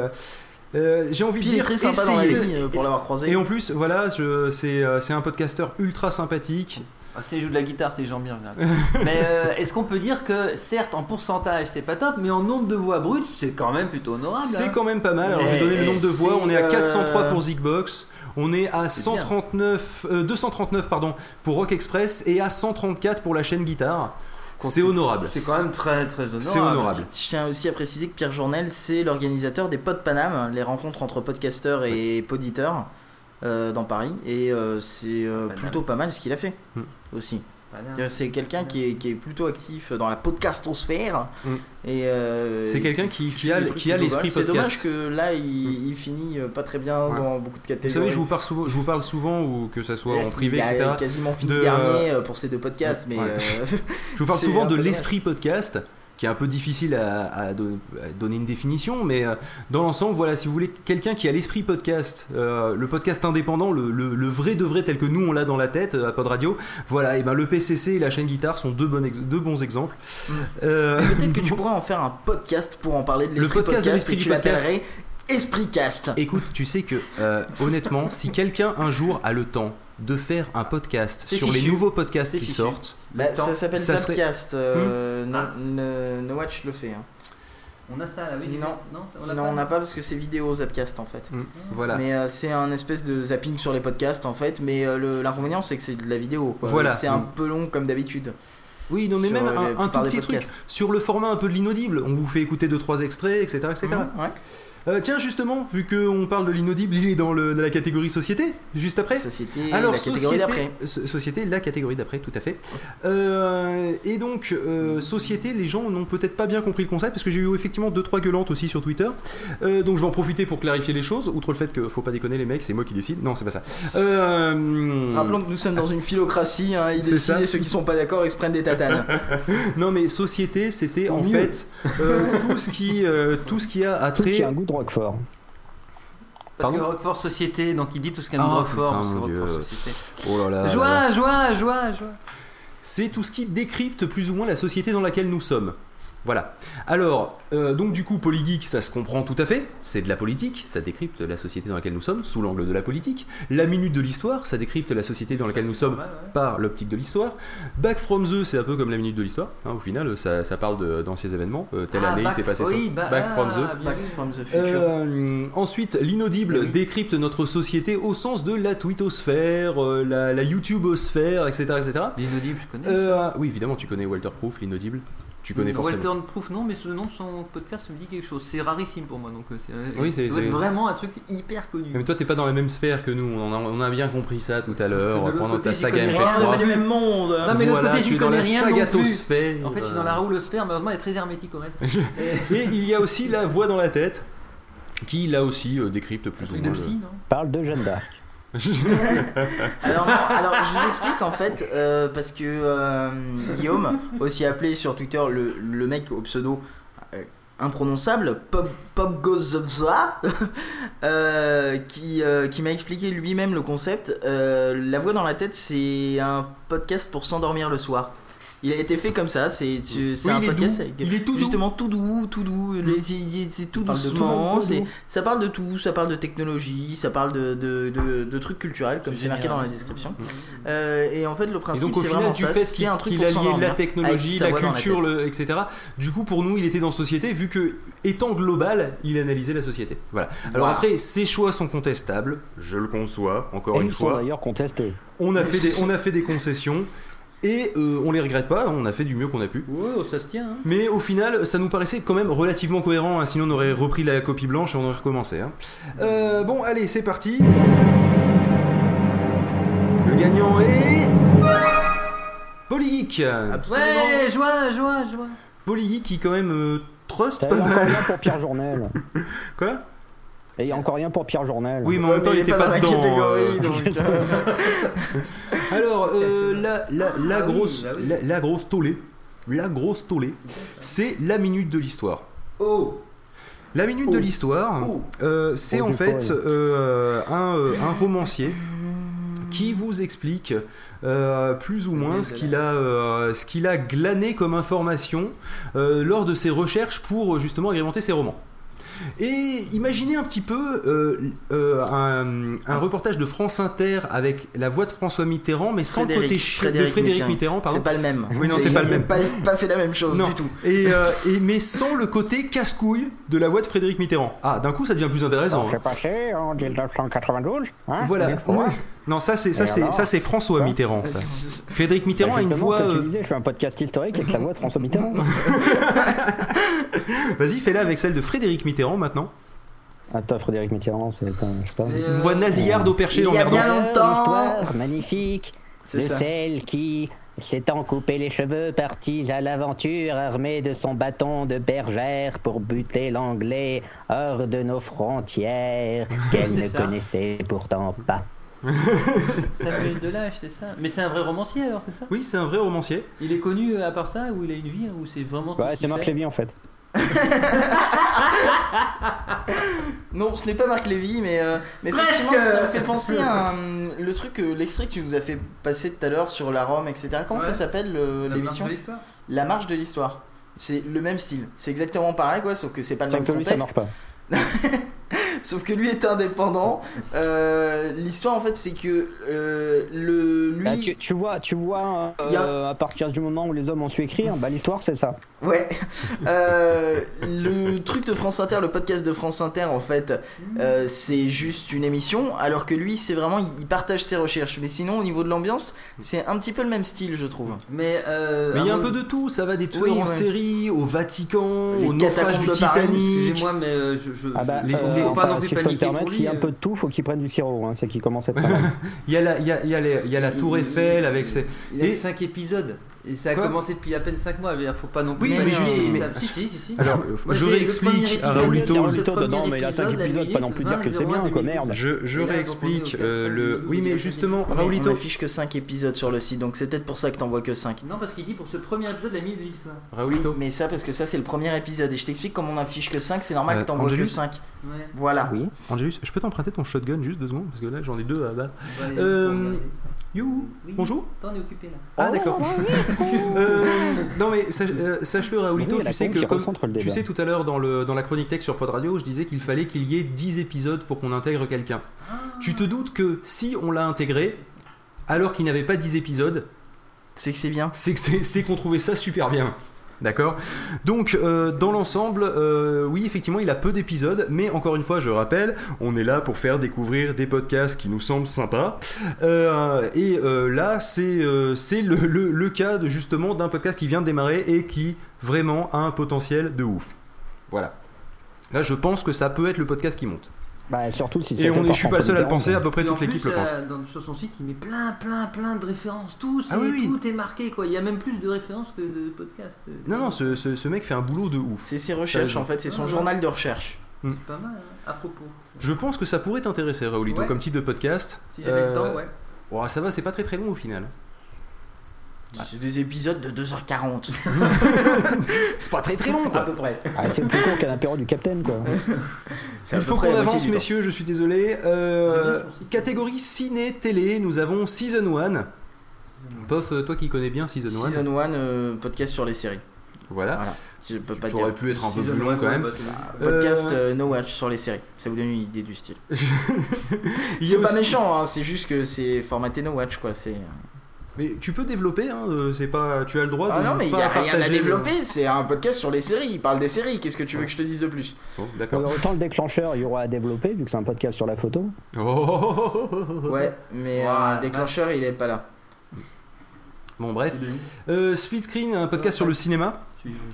euh, j'ai envie Puis de il est dire très sympa dans la euh, pour l'avoir croisé. Et en plus, voilà, c'est un podcasteur ultra sympathique. Ah, si il joue de la guitare, c'est Jean bien. mais euh, est-ce qu'on peut dire que, certes, en pourcentage, c'est pas top, mais en nombre de voix brutes, c'est quand même plutôt honorable. C'est hein. quand même pas mal. Alors j'ai donné le nombre de voix. On est à euh, 403 pour Zigbox. On est à C'est bien. 139, euh, 239 pardon pour Rock Express et à 134 pour la chaîne guitare. C'est honorable. C'est quand même très très honorable. C'est honorable. Je tiens aussi à préciser que Pierre Journel, c'est l'organisateur des Pod Paname, les rencontres entre podcasteurs et poditeurs euh, dans Paris. Et euh, c'est euh, plutôt pas mal ce qu'il a fait Hmm. Aussi. Euh, C'est quelqu'un qui est, qui est plutôt actif dans la podcastosphère. Et euh, C'est quelqu'un qui, a, qui a l'esprit C'est dommage podcast. que là, il, il finit euh, pas très bien Ouais. dans beaucoup de Vous catégories. savez, je vous parle souvent, je vous parle souvent ou que ça soit en privé, etc. a quasiment fini de, dernier pour ces deux podcasts, mais Ouais. euh, Je vous parle souvent de l'esprit podcast, qui est un peu difficile à, à donner, à donner une définition, mais euh, dans l'ensemble, voilà, si vous voulez quelqu'un qui a l'esprit podcast, euh, le podcast indépendant, le, le- le vrai de vrai tel que nous on l'a dans la tête euh, à Pod Radio, voilà, et ben le PCC et la chaîne guitare sont deux, bonnes ex- deux bons exemples. Mm. Euh, peut-être que tu pourrais en faire un podcast pour en parler de Le l'esprit podcast de podcast, l'esprit et tu podcast. l'appellerais Espritcast. Écoute, tu sais que euh, honnêtement, si quelqu'un un jour a le temps de faire un podcast sur les nouveaux podcasts qui fichu. sortent, Bah, ça s'appelle serait- Zapcast. euh, no, Ah. no- no Watch le fait. hein. On a ça là, oui. j'ai- Non. non, on l'a Non, pas on n'a pas parce que c'est vidéo Zapcast en fait. Mm, Voilà. Mais euh, c'est un espèce de zapping sur les podcasts en fait. Mais euh, l'inconvénient c'est que c'est de la vidéo. quoi. Voilà. C'est un Mm. peu long comme d'habitude. Oui, non, mais sur, même la un, tout petit truc sur le format un peu de l'inaudible. On vous fait écouter deux trois extraits, etc., etc. Mhm, ouais. Euh, tiens, justement, vu qu'on parle de l'inaudible, il est dans, le, dans la catégorie société, juste après. Société, Alors, la catégorie société, d'après. so- société, la catégorie d'après, tout à fait. Euh, et donc, euh, société, les gens n'ont peut-être pas bien compris le concept parce que j'ai eu effectivement deux trois gueulantes aussi sur Twitter. Euh, donc, je vais en profiter pour clarifier les choses. Outre le fait que faut pas déconner, les mecs, c'est moi qui décide. Non, c'est pas ça. Euh, Rappelons que nous sommes dans une philocratie, hein, ils décident et ceux qui sont pas d'accord ils se prennent des tatanes. non, mais société, c'était en Mieux. fait euh, tout ce qui, euh, tout ce qui a ce qui a un goût de Roquefort. Parce que Roquefort Société, donc il dit tout ce qu'un Roquefort, putain, c'est mon Roquefort Dieu. Société. Oh là là. là Joie, joie, joie, joie. c'est tout ce qui décrypte plus ou moins la société dans laquelle nous sommes. Voilà. Alors, euh, donc du coup, Polygeek, ça se comprend tout à fait. C'est de la politique, ça décrypte la société dans laquelle nous sommes, sous l'angle de la politique. La minute de l'histoire, ça décrypte la société dans laquelle nous sommes Pas mal, ouais. par l'optique de l'histoire. Back from the, c'est un peu comme la minute de l'histoire. hein, au final, ça, ça parle d'anciens événements. Euh, telle Ah, année, il s'est passé oui, ça. bah- Back from ah, the. bien Back from the future. Euh, ensuite, l'inaudible Oui. décrypte notre société au sens de la twittosphère, euh, la, la YouTubeosphère, etc. etc. L'inaudible, je connais. Euh, oui, évidemment, tu connais Walter Proof, l'inaudible. Tu connais forcément. Walter Proof, non, mais ce nom son podcast me dit quelque chose. C'est rarissime pour moi, donc euh, c'est Oui, c'est- vraiment un truc hyper connu. Mais toi, t'es pas dans la même sphère que nous. On a, on a bien compris ça tout à l'heure pendant côté, ta saga connais MP3. rien, Ah, on est pas mais du même monde. Non, mais Voilà, côté, tu j'y es dans connais la rien non plus. sagatosphère. En fait, je suis dans la roulosphère, malheureusement, elle est très hermétique au reste. Et il y a aussi la voix dans la tête, qui là aussi euh, décrypte plus ou moins. Parle de Jeanne d'Arc. Alors, je vous explique en fait, euh, parce que euh, Guillaume, aussi appelé sur Twitter le, mec au pseudo euh, imprononçable, Pop, Pop qui, qui m'a expliqué lui-même le concept. La voix dans la tête, c'est un podcast pour s'endormir le soir. Il a été fait comme ça, c'est Oui, un podcast doux. avec- Il est tout doux. justement tout doux, tout doux, les- il- il- c'est tout tout, doucement, tout doux. ça parle de tout, ça parle de technologie, ça parle de, de, de, de trucs culturels comme c'est marqué dans la description. Euh, et en fait, le principe, c'est vraiment du ça. fait C'est un truc qu'il alliait la technologie, la culture, le- etc. Du coup, pour nous, il était dans société, vu que étant global, il analysait la société. Voilà. Alors après, ses choix sont contestables, je le conçois. Encore Et une ils sont fois, d'ailleurs contestés. on a fait des, on a fait des concessions et euh, on les regrette pas. On a fait du mieux qu'on a pu. Ouais, ça se tient. Hein. Mais au final, ça nous paraissait quand même relativement cohérent, hein, sinon on aurait repris la copie blanche et on aurait recommencé. hein. Euh, bon, allez, c'est parti. Le gagnant est. Polygeek Absolument. Ouais, joie, joie, joie. Polygeek qui, quand même, euh, trust pas encore mal. rien pour Pierre Journel. Quoi? Et il y a encore rien pour Pierre Journel. Oui, mais en Ouais, même temps, il était pas, dans la catégorie, euh. donc. euh, Alors, euh, la, la, la Ah oui, grosse, oui. la, la grosse tollée, la grosse tollée, c'est la minute de l'histoire. Oh, La minute de l'histoire, Oh. euh, c'est Oh, en fait euh, un, euh, un romancier qui vous explique euh, plus ou moins ce qu'il a, euh, ce qu'il a glané comme information euh, lors de ses recherches pour euh, justement agrémenter ses romans. Et imaginez un petit peu euh, euh, un, un reportage de France Inter avec la voix de François Mitterrand, mais sans le Frédéric- côté chi- Frédéric de Frédéric Mitterrand. Mitterrand, pardon. C'est pas le même. Oui, non, c'est pas le même. Pas, pas fait la même chose Non. du tout. Et, euh, et mais sans le côté casse-couille de la voix de Frédéric Mitterrand. Ah, d'un coup, ça devient plus intéressant. hein. C'est passé en 1992. Hein, Voilà. Non, ça c'est ça c'est alors ça c'est François Hein Mitterrand. Ça. Frédéric Mitterrand Bah, a une voix. tu euh, disais, je fais un podcast historique avec la voix de François Mitterrand. Vas-y, fais-la avec celle de Frédéric Mitterrand maintenant. Attends, Frédéric Mitterrand, c'est un. Je sais pas. C'est, Une euh, voix nasillarde au perché il y a bien longtemps. Magnifique C'est de ça. celle qui, s'étant coupé les cheveux, partit à l'aventure armée de son bâton de bergère pour buter l'anglais hors de nos frontières qu'elle ne ça. connaissait pourtant pas. Samuel Delage, c'est ça. Mais c'est un vrai romancier alors, c'est ça? Oui, c'est un vrai romancier. Il est connu à part ça, ou il a une vie, ou c'est vraiment. Ouais, ce c'est qu'il Marc Lévy en fait. Non, ce n'est pas Marc Lévy, mais, euh, mais effectivement, ça me fait penser à un- le truc, euh, l'extrait que tu nous as fait passer tout à l'heure sur la Rome, etc. Comment ça s'appelle l'émission marche de l'histoire La marche de l'histoire. C'est le même style. C'est exactement pareil, quoi, sauf que c'est pas le même contexte. Sauf que lui est indépendant. Euh, L'histoire en fait c'est que euh, le lui. Bah, tu, tu vois, tu vois a- euh, à partir du moment où les hommes ont su écrire, bah, l'histoire c'est ça. Ouais. Euh, le truc de France Inter, le podcast de France Inter, en fait, euh, c'est juste une émission, alors que lui, c'est vraiment, il partage ses recherches. Mais sinon, au niveau de l'ambiance, c'est un petit peu le même style, je trouve. Mais, euh, Mais il y a un peu de tout, ça va des tueurs Oui, en ouais. série, au Vatican, Les au naufrage du Titanic. Excusez-moi, mais je, je, Ah bah, les- euh, les- faut pas peux me paniquer permettre, pour s'il y a un lui, peu euh. de tout, faut qu'ils prennent du sirop, hein, c'est qu'il commence à être pas mal. Il y a la, il y a, il y a les- il y a la Tour Eiffel avec ses. Il y a Et- 5 épisodes. Et ça a Quoi commencé depuis à peine 5 mois. Il faut pas non plus. Oui, mais juste- mais- ça- Si, si, si, si. Alors, Moi, je réexplique à épisode, Raoulito. Raoulito dedans, mais il a cinq épisode, la épisodes, pas non plus dire que c'est 20, bien, 01, quoi, merde. Je, réexplique euh, le. Oui, mais justement, Mais on Raoulito. affiche que 5 épisodes sur le site, donc c'est peut-être pour ça que t'en vois que 5. Non, parce qu'il dit pour ce premier épisode, la minute de l'histoire. Raoulito. Mais ça, parce que ça, c'est le premier épisode. Et je t'explique comment on affiche que 5, c'est normal Euh, que t'en vois que Angelus 5. Ouais. Voilà. Oui. Angelus, je peux t'emprunter ton shotgun juste deux secondes Parce que là, j'en ai deux à battre. You Oui. Bonjour on est occupé là. Ah, d'accord. Euh, non, mais sach- euh, sache-le, Raoulito, Oui, tu sais que comme. Tu sais, tout à l'heure, dans, le, dans la chronique tech sur Pod Radio, je disais qu'il fallait qu'il y ait 10 épisodes pour qu'on intègre quelqu'un. Tu te doutes que si on l'a intégré, alors qu'il n'avait pas 10 épisodes, C'est que c'est bien. c'est que c'est c'est qu'on trouvait ça super bien. D'accord Donc, euh, dans l'ensemble, euh, oui, effectivement, il a peu d'épisodes, mais encore une fois, je rappelle, on est là pour faire découvrir des podcasts qui nous semblent sympas. Euh, et là, c'est le- le cas de justement d'un podcast qui vient de démarrer et qui vraiment a un potentiel de ouf. Voilà. Là, je pense que ça peut être le podcast qui monte. Bah, surtout si Et on est, je suis pas le seul à le penser, à peu près toute l'équipe le pense. euh, dans- sur son site, il met plein, plein, plein de références. Ah oui, oui. tout est marqué quoi. Il y a même plus de références que de podcasts. Non, non, ce, ce- ce mec fait un boulot de ouf. C'est ses recherches, en fait. C'est son Ah, ouais. journal de recherche. C'est pas mal, hein, à propos. Je pense que ça pourrait t'intéresser, Raoulito, Ouais. comme type de podcast. Si j'avais Euh, le temps, ouais. Oh, ça va, c'est pas très très long au final. C'est des épisodes de 2h40. C'est pas très très long À quoi. peu près. Ah, c'est plus court qu'un apéro du Capitaine, quoi. À Il faut qu'on avance, messieurs, je suis désolé. Euh, catégorie ciné-télé, nous avons Season 1. Pof, euh, toi qui connais bien Season 1. Season 1, euh, podcast sur les séries. Voilà. Voilà. Je peux pas Tu aurais dire. pu être un peu plus long one, quand même. bah, c'est- Podcast Euh, euh, No Watch sur les séries. Ça vous donne une idée du style. C'est pas méchant, hein, c'est juste que c'est formaté No Watch quoi. C'est. Mais tu peux développer, hein, euh, c'est pas, tu as le droit Ah de non, mais il pas y a rien à le- développer. C'est un podcast sur les séries. Il parle des séries. Qu'est-ce que tu veux que je te dise de plus? Bon, d'accord. Alors, autant le déclencheur, il y aura à développer, vu que c'est un podcast sur la photo. Oh. Ouais, mais euh, Ouah, le déclencheur il est pas là. Bon, bref. Euh, Split Screen, un podcast sur le cinéma.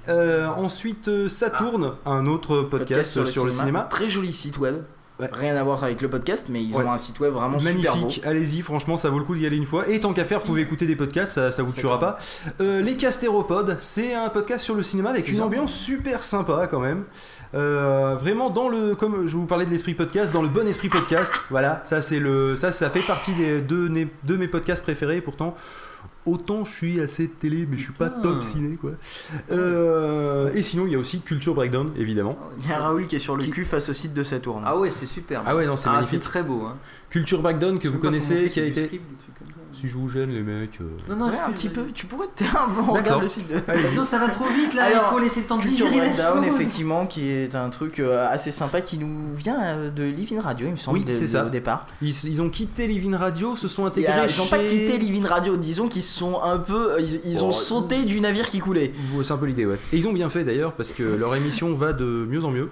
Euh, ensuite, euh, Saturne, un autre podcast, sur, le, cinéma. Très joli site web. Ouais. Rien à voir avec le podcast, mais ils Ouais. ont un site web vraiment. Magnifique, allez-y, franchement, ça vaut le coup d'y aller une fois. Et tant qu'à faire, vous pouvez écouter des podcasts, ça, ça vous tuera pas. Euh, les Castéropodes, c'est un podcast sur le cinéma avec une bien. ambiance super sympa quand même. Euh, vraiment dans le, comme je vous parlais de l'esprit podcast, dans le bon esprit podcast. voilà, ça c'est le, ça ça fait partie des deux de, de mes podcasts préférés. Pourtant, autant je suis assez télé, mais je suis pas top ciné quoi. Euh, et sinon, il y a aussi Culture Breakdown, évidemment. Il y a Raoul qui est sur le Qui- cul face au site de Saturne. Ah ouais, c'est super. Ah ouais, non, c'est Ah, magnifique. c'est très beau. Hein. Culture Breakdown que Je vous connaissez, qui a été. script, Si je vous gêne, les mecs. euh, Non, non, Ouais, un petit peu. Tu pourrais te. Bon, D'accord. regarde le site de. Allez-y. Non, ça va trop vite là, Alors, il faut laisser le temps de Culture digérer la Breakdown, chose. effectivement, qui est un truc euh, assez sympa qui nous vient euh, de Living Radio, il me semble, Oui, de- c'est de- ça. au départ. Ils, ils ont quitté Living Radio, se sont Et intégrés ils n'ont pas chez- quitté Living Radio, disons qu'ils sont un peu. Ils, ils ont Oh, sauté du navire qui coulait. C'est un peu l'idée, ouais. Et ils ont bien fait d'ailleurs, parce que leur émission va de mieux en mieux.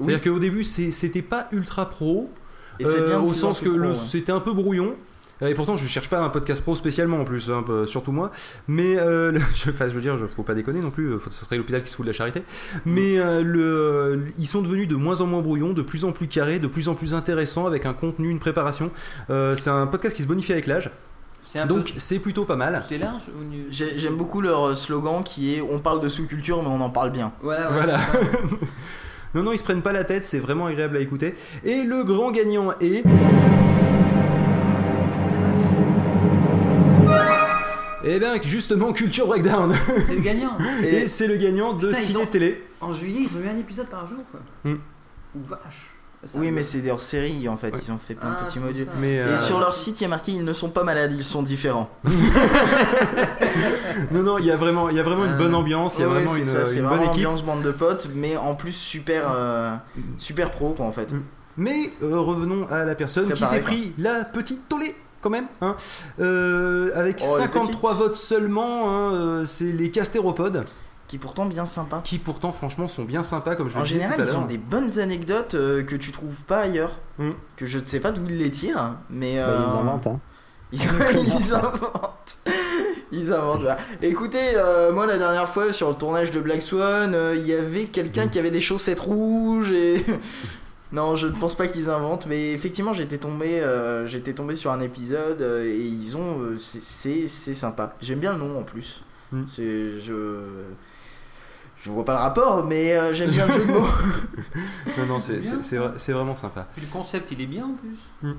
C'est-à-dire qu'au début, c'est- c'était pas ultra pro, Et c'est euh, bien de au plus en sens plus que pro, le- ouais. c'était un peu brouillon. Euh, Et pourtant, je cherche pas un podcast pro spécialement en plus, hein, surtout moi. Mais euh, le- je, enfin, je veux dire, je, faut pas déconner non plus. Faut, ça serait l'hôpital qui se fout de la charité. Mais euh, le, ils sont devenus de moins en moins brouillons, de plus en plus carrés, de plus en plus intéressants, avec un contenu, une préparation. Euh, c'est un podcast qui se bonifie avec l'âge, donc peu- c'est plutôt pas mal. C'est large J'aime beaucoup leur euh, slogan qui est On parle de sous-culture, mais on en parle bien. Voilà. Non, non, ils se prennent pas la tête, c'est vraiment agréable à écouter. Et le grand gagnant est. Eh bien, justement, Culture Breakdown. C'est le gagnant. Et c'est le gagnant de Ciné ont- Télé. En juillet, ils ont eu un épisode par jour. Quoi. Hmm. Vache. Ça, Oui, mais c'est des hors-séries en fait, Ouais. ils ont fait plein Ah, de petits c'est modules. Mais Et euh, sur leur site, il y a marqué Ils ne sont pas malades, ils sont différents. non, non, il y a vraiment, il y a vraiment une bonne ambiance, il y a Ouais, vraiment une, ça, une vraiment bonne équipe. ambiance bande de potes, mais en plus super, euh, super pro quoi en fait. Mm. Mais euh, revenons à la personne qui s'est quoi. pris la petite tollée quand même, hein. Euh, avec Oh, les 53 votes seulement, hein, euh, c'est les castéropodes, Qui pourtant bien sympa. qui pourtant franchement sont bien sympas comme je En le disais général, tout à ils ont des bonnes anecdotes euh, que tu trouves pas ailleurs. Mm. Que je ne sais pas d'où ils les tirent, mais. Bah, ils inventent, hein. Ils, ils inventent. Ils inventent. voilà. Écoutez, euh, moi la dernière fois sur le tournage de Black Swan, euh, il y avait quelqu'un Mm. qui avait des chaussettes rouges et. Non, je ne pense pas qu'ils inventent, mais effectivement j'étais tombé, euh, j'étais tombé sur un épisode euh, et ils ont, euh, c'est- sympa. J'aime bien le nom en plus. Mm. C'est je. Je vois pas le rapport, mais euh, j'aime bien le jeu de mots. Non, non, c'est- vraiment sympa. Puis le concept, il est bien en plus.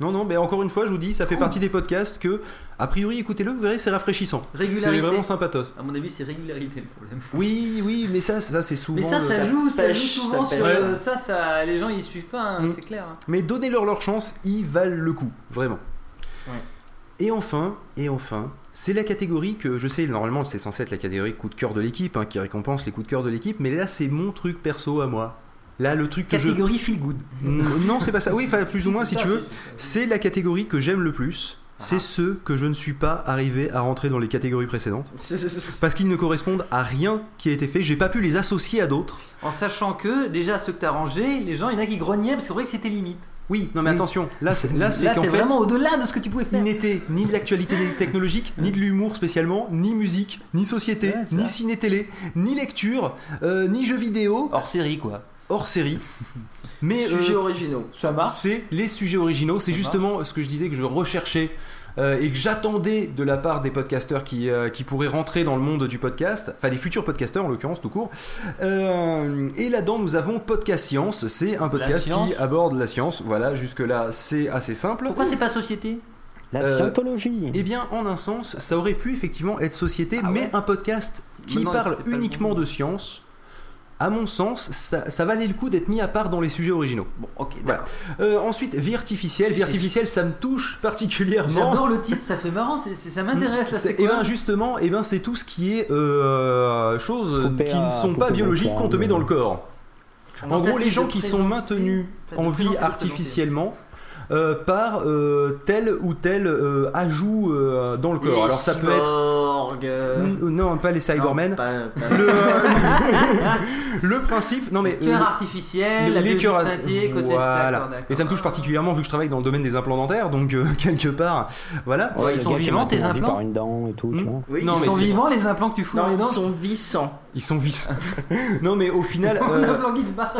Non, non, mais encore une fois, je vous dis, ça fait partie des podcasts que, a priori, écoutez-le, vous verrez, c'est rafraîchissant. C'est Régularité. vraiment sympathos. À mon avis, c'est régularité le problème. Oui, oui, mais ça, ça c'est souvent. Mais ça, ça joue, ça joue souvent ça sur ça, ça. Les gens ils suivent pas, hein, Mm. c'est clair. hein. Mais donnez-leur leur chance, ils valent le coup, vraiment. Ouais. Et enfin, et enfin, c'est la catégorie que je sais, normalement c'est censé être la catégorie coup de cœur de l'équipe, hein, qui récompense les coups de cœur de l'équipe, mais là c'est mon truc perso à moi. Là, le truc que Catégorie feel good. je. Non, c'est pas ça. Oui, enfin, plus ou moins si tu veux. C'est la catégorie que j'aime le plus. C'est Ah. ceux que je ne suis pas arrivé à rentrer dans les catégories précédentes. C'est- c'est- c'est- Parce qu'ils ne correspondent à rien qui a été fait. J'ai pas pu les associer à d'autres. En sachant que déjà ceux que t'as rangés, les gens il y en a qui grognaient parce que c'est vrai que c'était limite. Oui, non mais attention. Là, c'est là, c'est qu'en fait. vraiment au-delà de ce que tu pouvais faire. Il n'était ni de l'actualité technologique, ni de l'humour spécialement, ni musique, ni société, Ouais, c'est ni ciné-télé, ni lecture, euh, ni jeux vidéo, Hors série quoi. Hors série. Mais Sujets euh, originaux. Ça marche. c'est les sujets originaux. C'est justement ce que je disais que je recherchais euh, et que j'attendais de la part des podcasteurs qui, euh, qui pourraient rentrer dans le monde du podcast, enfin des futurs podcasteurs en l'occurrence tout court. Euh, et là-dedans, nous avons Podcast Science. C'est un podcast qui aborde la science. Voilà, jusque-là, c'est assez simple. Pourquoi c'est pas société? La Euh, scientologie. Eh bien, en un sens, ça aurait pu effectivement être société, Ah mais ouais? un podcast qui non, parle uniquement bon. de science. À mon sens, ça, ça valait le coup d'être mis à part dans les sujets originaux. Bon, ok, Voilà. d'accord. Euh, ensuite, vie artificielle. Vie artificielle, ça me touche particulièrement. J'adore le titre, ça fait marrant, ça m'intéresse. Et quoi ben justement, et ben c'est tout ce qui est euh, choses qui à- ne sont pas biologiques qu'on te met dans le corps. En gros, les gens qui sont maintenus en vie artificiellement euh, par euh, tel ou tel euh, ajout euh, dans le corps. Les Alors ça peut être cyborgs, euh, N- non, pas les non, Cybermen. pas- pas- Le, le principe, non mais Cœur euh, artificiel, la les cœurs- synthétique, voilà. Et ça me touche particulièrement vu que je travaille dans le domaine des implants dentaires, donc euh, quelque part, voilà. Ouais, ils sont vivants, tes implants par une dent et tout, Hmm. tu vois. Oui, Non, Ils mais sont vivants les implants que tu fous non, dans les ils dents sont vissants. Ils sont vis. non mais au final, euh,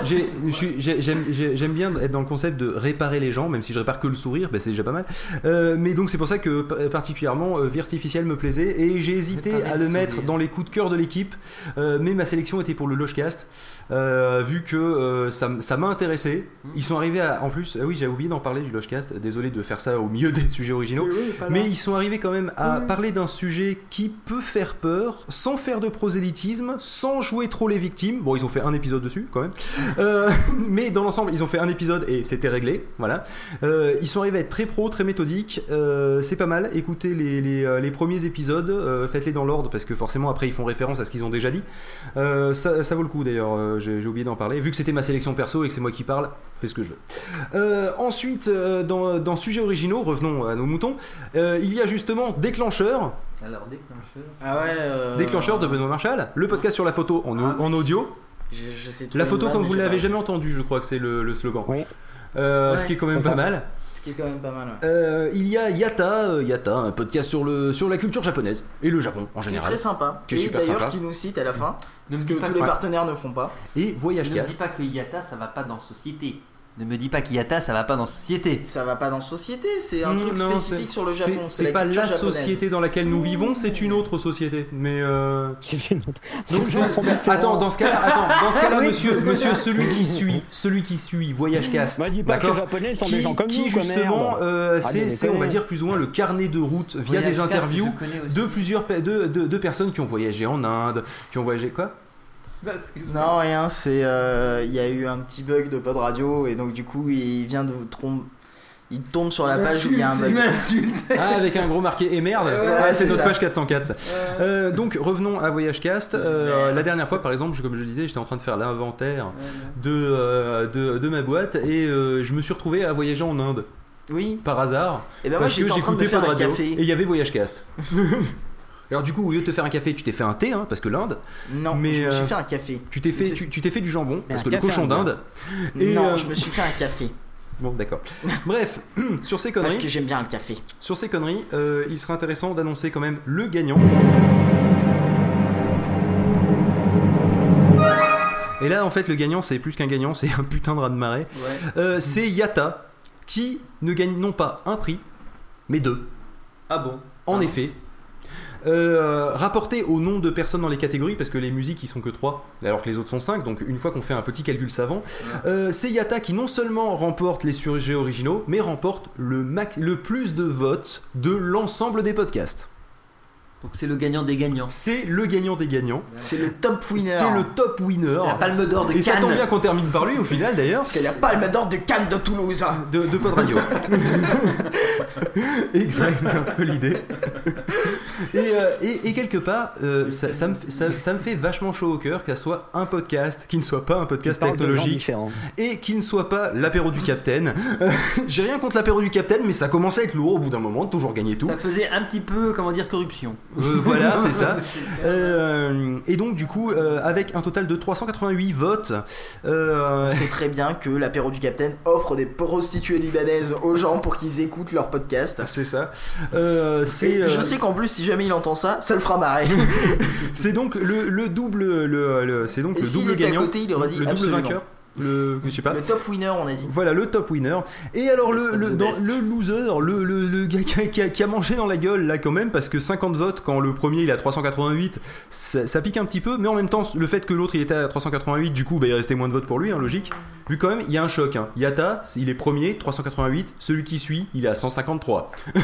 j'aime j'ai- j'aime bien être dans le concept de réparer les gens, même si je répare que le sourire, ben c'est déjà pas mal. Euh, mais donc c'est pour ça que particulièrement euh, Vie Artificielle me plaisait et j'ai hésité à le mettre sourire. dans les coups de cœur de l'équipe, euh, mais ma sélection était pour le Logecast, euh, vu que euh, ça, m'a intéressé. Mmh. Ils sont arrivés à, en plus, ah oui j'avais oublié d'en parler du Logecast, désolé de faire ça au milieu des sujets originaux. Mais ils sont arrivés quand même à parler d'un sujet qui peut faire peur, sans faire de prosélytisme, sans jouer trop les victimes. Bon, ils ont fait un épisode dessus quand même. Euh, mais dans l'ensemble, ils ont fait un épisode et c'était réglé. Voilà. Euh, ils sont arrivés à être très pro, très méthodiques. Euh, c'est pas mal. Écoutez les, premiers épisodes, faites-les dans l'ordre parce que forcément après ils font référence à ce qu'ils ont déjà dit. Ça, vaut le coup d'ailleurs, j'ai oublié d'en parler. Vu que c'était ma sélection perso et que c'est moi qui parle, fais ce que je veux. Ensuite, dans, dans Sujets originaux, revenons à nos moutons, il y a justement Déclencheur, Alors, déclencheur. Ah ouais. euh, Déclencheur de Benoît Marshall, le podcast sur la photo en, Ah. en audio. je- je sais La photo comme vous j'ai l'avez jamais entendu, je crois que c'est le, le slogan. Oui. Euh, Ouais. Ce qui est quand même pas ça. mal. Ce qui est quand même pas mal. ouais. Euh, il y a Yata, euh, Yata, un podcast sur, le, sur la culture japonaise et le Japon en Qui est général. très sympa. Qui est et super d'ailleurs qui nous cite à la fin. Ne Ce me que dis pas tous que- les Ouais. partenaires ne font pas. Et Voyage Ne me dis pas que Yata ça va pas dans société. Ne me dis pas qu'Yata ça va pas dans société. Ça va pas dans société, c'est un Mm, truc non, spécifique c'est- sur le Japon. C'est pas la japonaise. société dans laquelle nous vivons, c'est une autre société. Mais euh, C'est une autre- Donc Les c'est- gens sont différents. Attends, dans ce cas-là, attends, dans ce cas-là, monsieur, monsieur, celui qui suit, celui qui suit Voyage Cast, Bah, dis pas que les d'accord japonais sont qui, des gens comme qui nous, quoi, justement, euh, c'est, on va dire plus ou moins le carnet de route via Voyage des interviews de plusieurs de, de, de personnes qui ont voyagé en Inde, qui ont voyagé quoi? Non, rien, c'est. euh, Il y a eu un petit bug de pod radio et donc du coup il vient de vous tromper. il tombe sur la page où il y a un bug. Ah, avec un gros marqué et merde. Ouais, c'est notre ça. page 404. Euh, donc revenons à Voyage Cast. Euh, la dernière fois, par exemple, comme je disais, j'étais en train de faire l'inventaire de, euh, de, de ma boîte et euh, je me suis retrouvé à voyager en Inde Oui, par hasard et ben moi parce que j'étais en train de j'écoutais faire pas de un radio café. et il y avait Voyage Cast. Alors du coup, au lieu de te faire un café, tu t'es fait un thé, hein, parce que l'Inde, Non, Mais, je me suis euh, fait un café. tu t'es fait, tu, tu t'es fait du jambon, parce que le cochon d'Inde. Non, euh, je me suis fait un café. Bon, d'accord. Bref, sur ces Parce conneries, que j'aime bien le café. sur ces conneries, euh, il serait intéressant d'annoncer quand même le gagnant. Et là, en fait, le gagnant, c'est plus qu'un gagnant, c'est un putain de raz-de-marée. Ouais. Euh, c'est Yata qui ne gagne non pas un prix, mais deux. Ah bon? En Ah. effet. Euh, rapporté au nombre de personnes dans les catégories, parce que les musiques ils sont que 3, alors que les autres sont 5, donc une fois qu'on fait un petit calcul savant, euh, c'est Yata qui non seulement remporte les sujets originaux, mais remporte le, max- le plus de votes de l'ensemble des podcasts. Donc c'est le gagnant des gagnants. C'est le gagnant des gagnants, C'est le top winner. c'est le top winner. C'est la palme d'or de Et ça Cannes. tombe bien qu'on termine par lui au final d'ailleurs. C'est la palme d'or de Cannes de Toulouse. De, de Pod Radio. exact, c'est un peu l'idée. Et, euh, et, et quelque part, euh, ça, ça me, fait- ça, ça me fait vachement chaud au cœur qu'elle soit un podcast qui ne soit pas un podcast technologique et qui ne soit pas l'apéro du Capitaine. Euh, J'ai rien contre l'apéro du Capitaine, mais ça commençait à être lourd au bout d'un moment, toujours gagner tout. Ça faisait un petit peu, comment dire, corruption. Euh, voilà, c'est ça. Euh, et donc, du coup, euh, avec un total de 388 votes, euh, C'est très bien que l'apéro du Capitaine offre des prostituées libanaises aux gens pour qu'ils écoutent leur podcast. c'est ça. Euh, je euh, sais qu'en plus, si jamais il entend ça, ça le fera marrer. C'est donc le, le double, le, le- c'est donc Et le s'il double était à gagnant, côté, il aurait dit le double absolument. vainqueur, le, je sais pas. Le top winner, on a dit. Voilà le top winner. Et alors le, le, dans- le loser, le, le, le gars qui a, qui mangé dans la gueule là quand même parce que 50 votes quand le premier il a 388, ça, ça pique un petit peu. Mais en même temps le fait que l'autre il était à 388, du coup bah, il restait moins de votes pour lui, hein, logique. Vu quand même il y a un choc. Hein. Yata il est premier 388, celui qui suit il est à 153. Oui,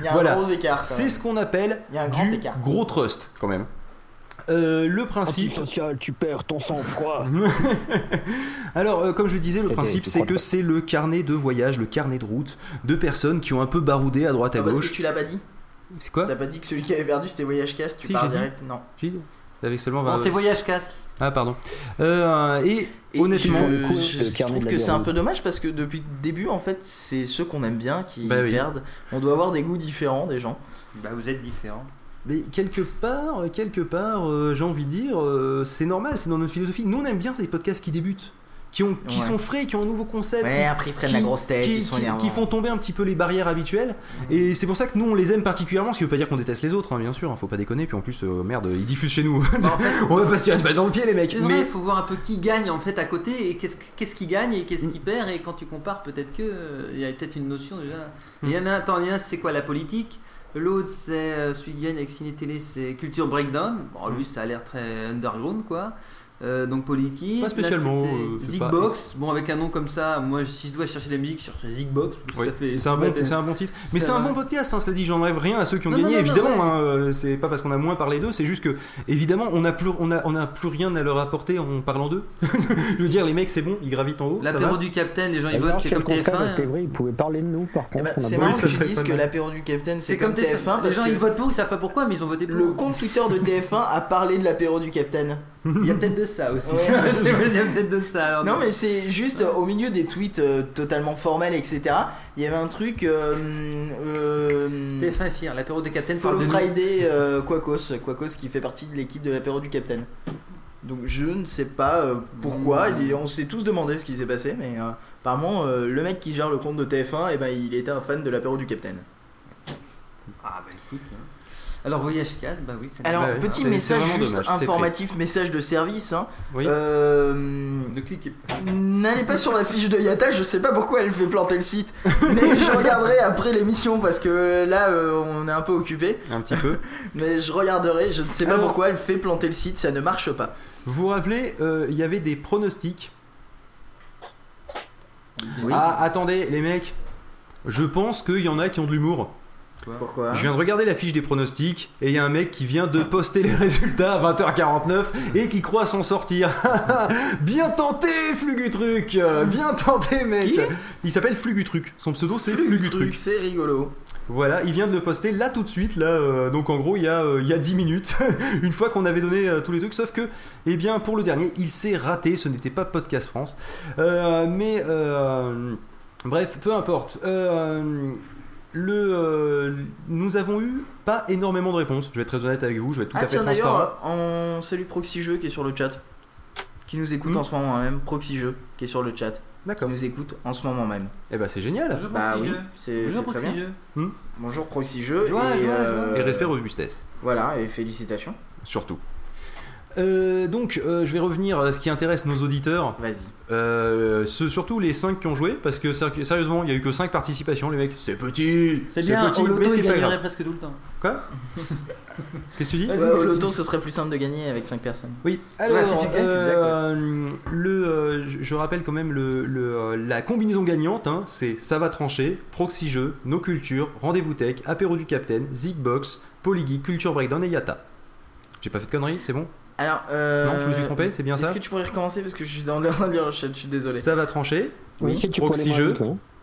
il y a Voilà. un gros écart. C'est ce qu'on appelle Il y a un grand du écart. gros trust quand même. Euh, le principe. Antisocial, tu perds ton sang-froid. Alors, euh, comme je le disais, le principe c'est que c'est le carnet de voyage, le carnet de route de personnes qui ont un peu baroudé à droite à Ah, parce que gauche. tu l'as pas dit C'est quoi T'as pas dit que celui qui avait perdu c'était Voyage Cast, tu Si, pars j'ai dit. direct Non. J'ai dit Avec seulement Bon, 20 c'est Voyage Cast. Ah, pardon. Euh, et, Et honnêtement, je, trouve que c'est un peu dommage parce que depuis le début, en fait, c'est ceux qu'on aime bien qui Bah oui. perdent. On doit avoir des goûts différents des gens. Bah vous êtes différents. Mais quelque part, quelque part, euh, j'ai envie de dire, euh, c'est normal, c'est dans notre philosophie. Nous, on aime bien ces podcasts qui débutent, qui, ont, qui Ouais. sont frais, qui ont un nouveau concept. Ouais, après ils prennent qui- la grosse tête, qui, ils sont qui- énervants. qui font tomber un petit peu les barrières habituelles et c'est pour ça que nous on les aime particulièrement ce qui veut pas dire qu'on déteste les autres hein, bien sûr hein, faut pas déconner puis en plus euh, merde ils diffusent chez nous Bah, en fait, on va pas se tirer une balle dans le pied les mecs mais il faut voir un peu qui gagne en fait à côté et qu'est-ce qu'est-ce qui gagne et qu'est-ce qui perd et quand tu compares peut-être que il y a peut-être une notion déjà. Hmm. Il y en a attends, il y en a un, c'est quoi la politique? L'autre c'est euh, qui gagne avec Ciné Télé c'est Culture Breakdown. Bon lui ça a l'air très underground quoi. Euh, donc politique. Pas spécialement, euh, c'est Zigbox. Bon avec un nom comme ça, moi si je dois chercher la musique, je chercherais Zigbox. Oui, ça fait- c'est un, bon, c'est un bon titre. Mais c'est un bon podcast, hein, cela dit, j'enlève rien à ceux qui ont Non, gagné, non, non, évidemment. non, hein, euh, c'est pas parce qu'on a moins parlé d'eux, c'est juste que, évidemment, on n'a plus, on a, on a plus rien à leur apporter en parlant d'eux. Je veux dire, les mecs, c'est bon, ils gravitent en haut. L'apéro du Capitaine, les gens ils votent, c'est comme contraire était TF1. vrai, ils pouvaient parler de nous, par Eh contre. ben, on a c'est marrant que tu dises que l'apéro du Capitaine c'est C'est comme TF1. TF1 Les gens ils votent pour, ils savent pas pourquoi, mais ils ont voté pour. le compte Twitter de TF1 a parlé de l'apéro du Capitaine. Il y a peut-être de ça aussi. Ouais. Il y a peut-être de ça. alors, Non mais c'est juste euh, au milieu des tweets euh, totalement formels etc. Il y avait un truc euh, euh, TF1 est fier, l'apéro des Capitaines Follow. Friday Quacos, Quacos qui fait partie de l'équipe de l'apéro du Capitaine. Donc je ne sais pas pourquoi, Mmh. il- on s'est tous demandé ce qui s'est passé, mais apparemment le mec qui gère le compte de TF1, et ben, il était un fan de l'apéro du Capitaine. Ah bah écoute. hein. Alors Voyage Cast, bah oui, c'est Alors Bah oui, petit message juste dommage, informatif, message de service. hein. Oui. Euh, Ne cliquez pas. N'allez pas sur la fiche de Yata, je sais pas pourquoi elle fait planter le site, mais je regarderai après l'émission parce que là euh, on est un peu occupé. Un petit peu. Mais je regarderai, je ne sais pas Alors- pourquoi elle fait planter le site, ça ne marche pas. Vous vous rappelez, euh, il y avait des pronostics. Oui. Ah, attendez, les mecs, je pense qu'il y en a qui ont de l'humour. Pourquoi Je viens de regarder la fiche des pronostics et il y a un mec qui vient de poster les résultats à 20h49 et qui croit s'en sortir. bien tenté, Flugutruc Bien tenté, mec Qui? Il s'appelle Flugutruc. Son pseudo, c'est Flugutruc, Flugutruc. C'est rigolo. Voilà, il vient de le poster là tout de suite, là, euh, donc en gros il y a, euh, il y a 10 minutes, une fois qu'on avait donné euh, tous les trucs, sauf que, eh bien, pour le dernier, il s'est raté, ce n'était pas Podcast France, Euh, mais, euh, bref, peu importe. Le, euh, nous avons eu pas énormément de réponses, je vais être très honnête avec vous, je vais être tout ah à fait tiens transparent. d'ailleurs, on salue Proxy Jeux qui est sur le chat. Qui nous écoute Hmm. en ce moment même. Proxy Jeux qui est sur le chat. Qui nous écoute en ce moment même. Eh ben c'est génial. Bonjour, Bah oui, c'est Bonjour, c'est très bien. Jeux. Bonjour Proxy Jeux. Joie, et, joie, euh, Et respect robustesse, Voilà, et félicitations. surtout. Euh, donc, euh, je vais revenir à ce qui intéresse nos auditeurs. Vas-y. Euh, ce- surtout les 5 qui ont joué, parce que ser- sérieusement, il y a eu que 5 participations, les mecs. C'est petit C'est bien, petit, au loto, mais c'est il pas gagnerait grave. presque tout le temps. Quoi? Qu'est-ce que tu dis? Ouais, au loto, ce serait plus simple de gagner avec 5 personnes. Oui, alors, Ouais, si tu gagnes, c'est euh, le, euh, je- je rappelle quand même le, le, euh, la combinaison gagnante, hein, c'est Ça va trancher, Proxy Jeux, Nos Cultures, Rendez-vous Tech, Apéro du Capitaine, Zigbox, Polygeek, Culture Breakdown et Yata. J'ai pas fait de conneries, c'est bon? Alors, euh, Non, je me suis trompé, c'est bien Est-ce ça que tu pourrais recommencer parce que je suis dans le lire le chat, je suis désolé. Ça va trancher, Oui, Proxy.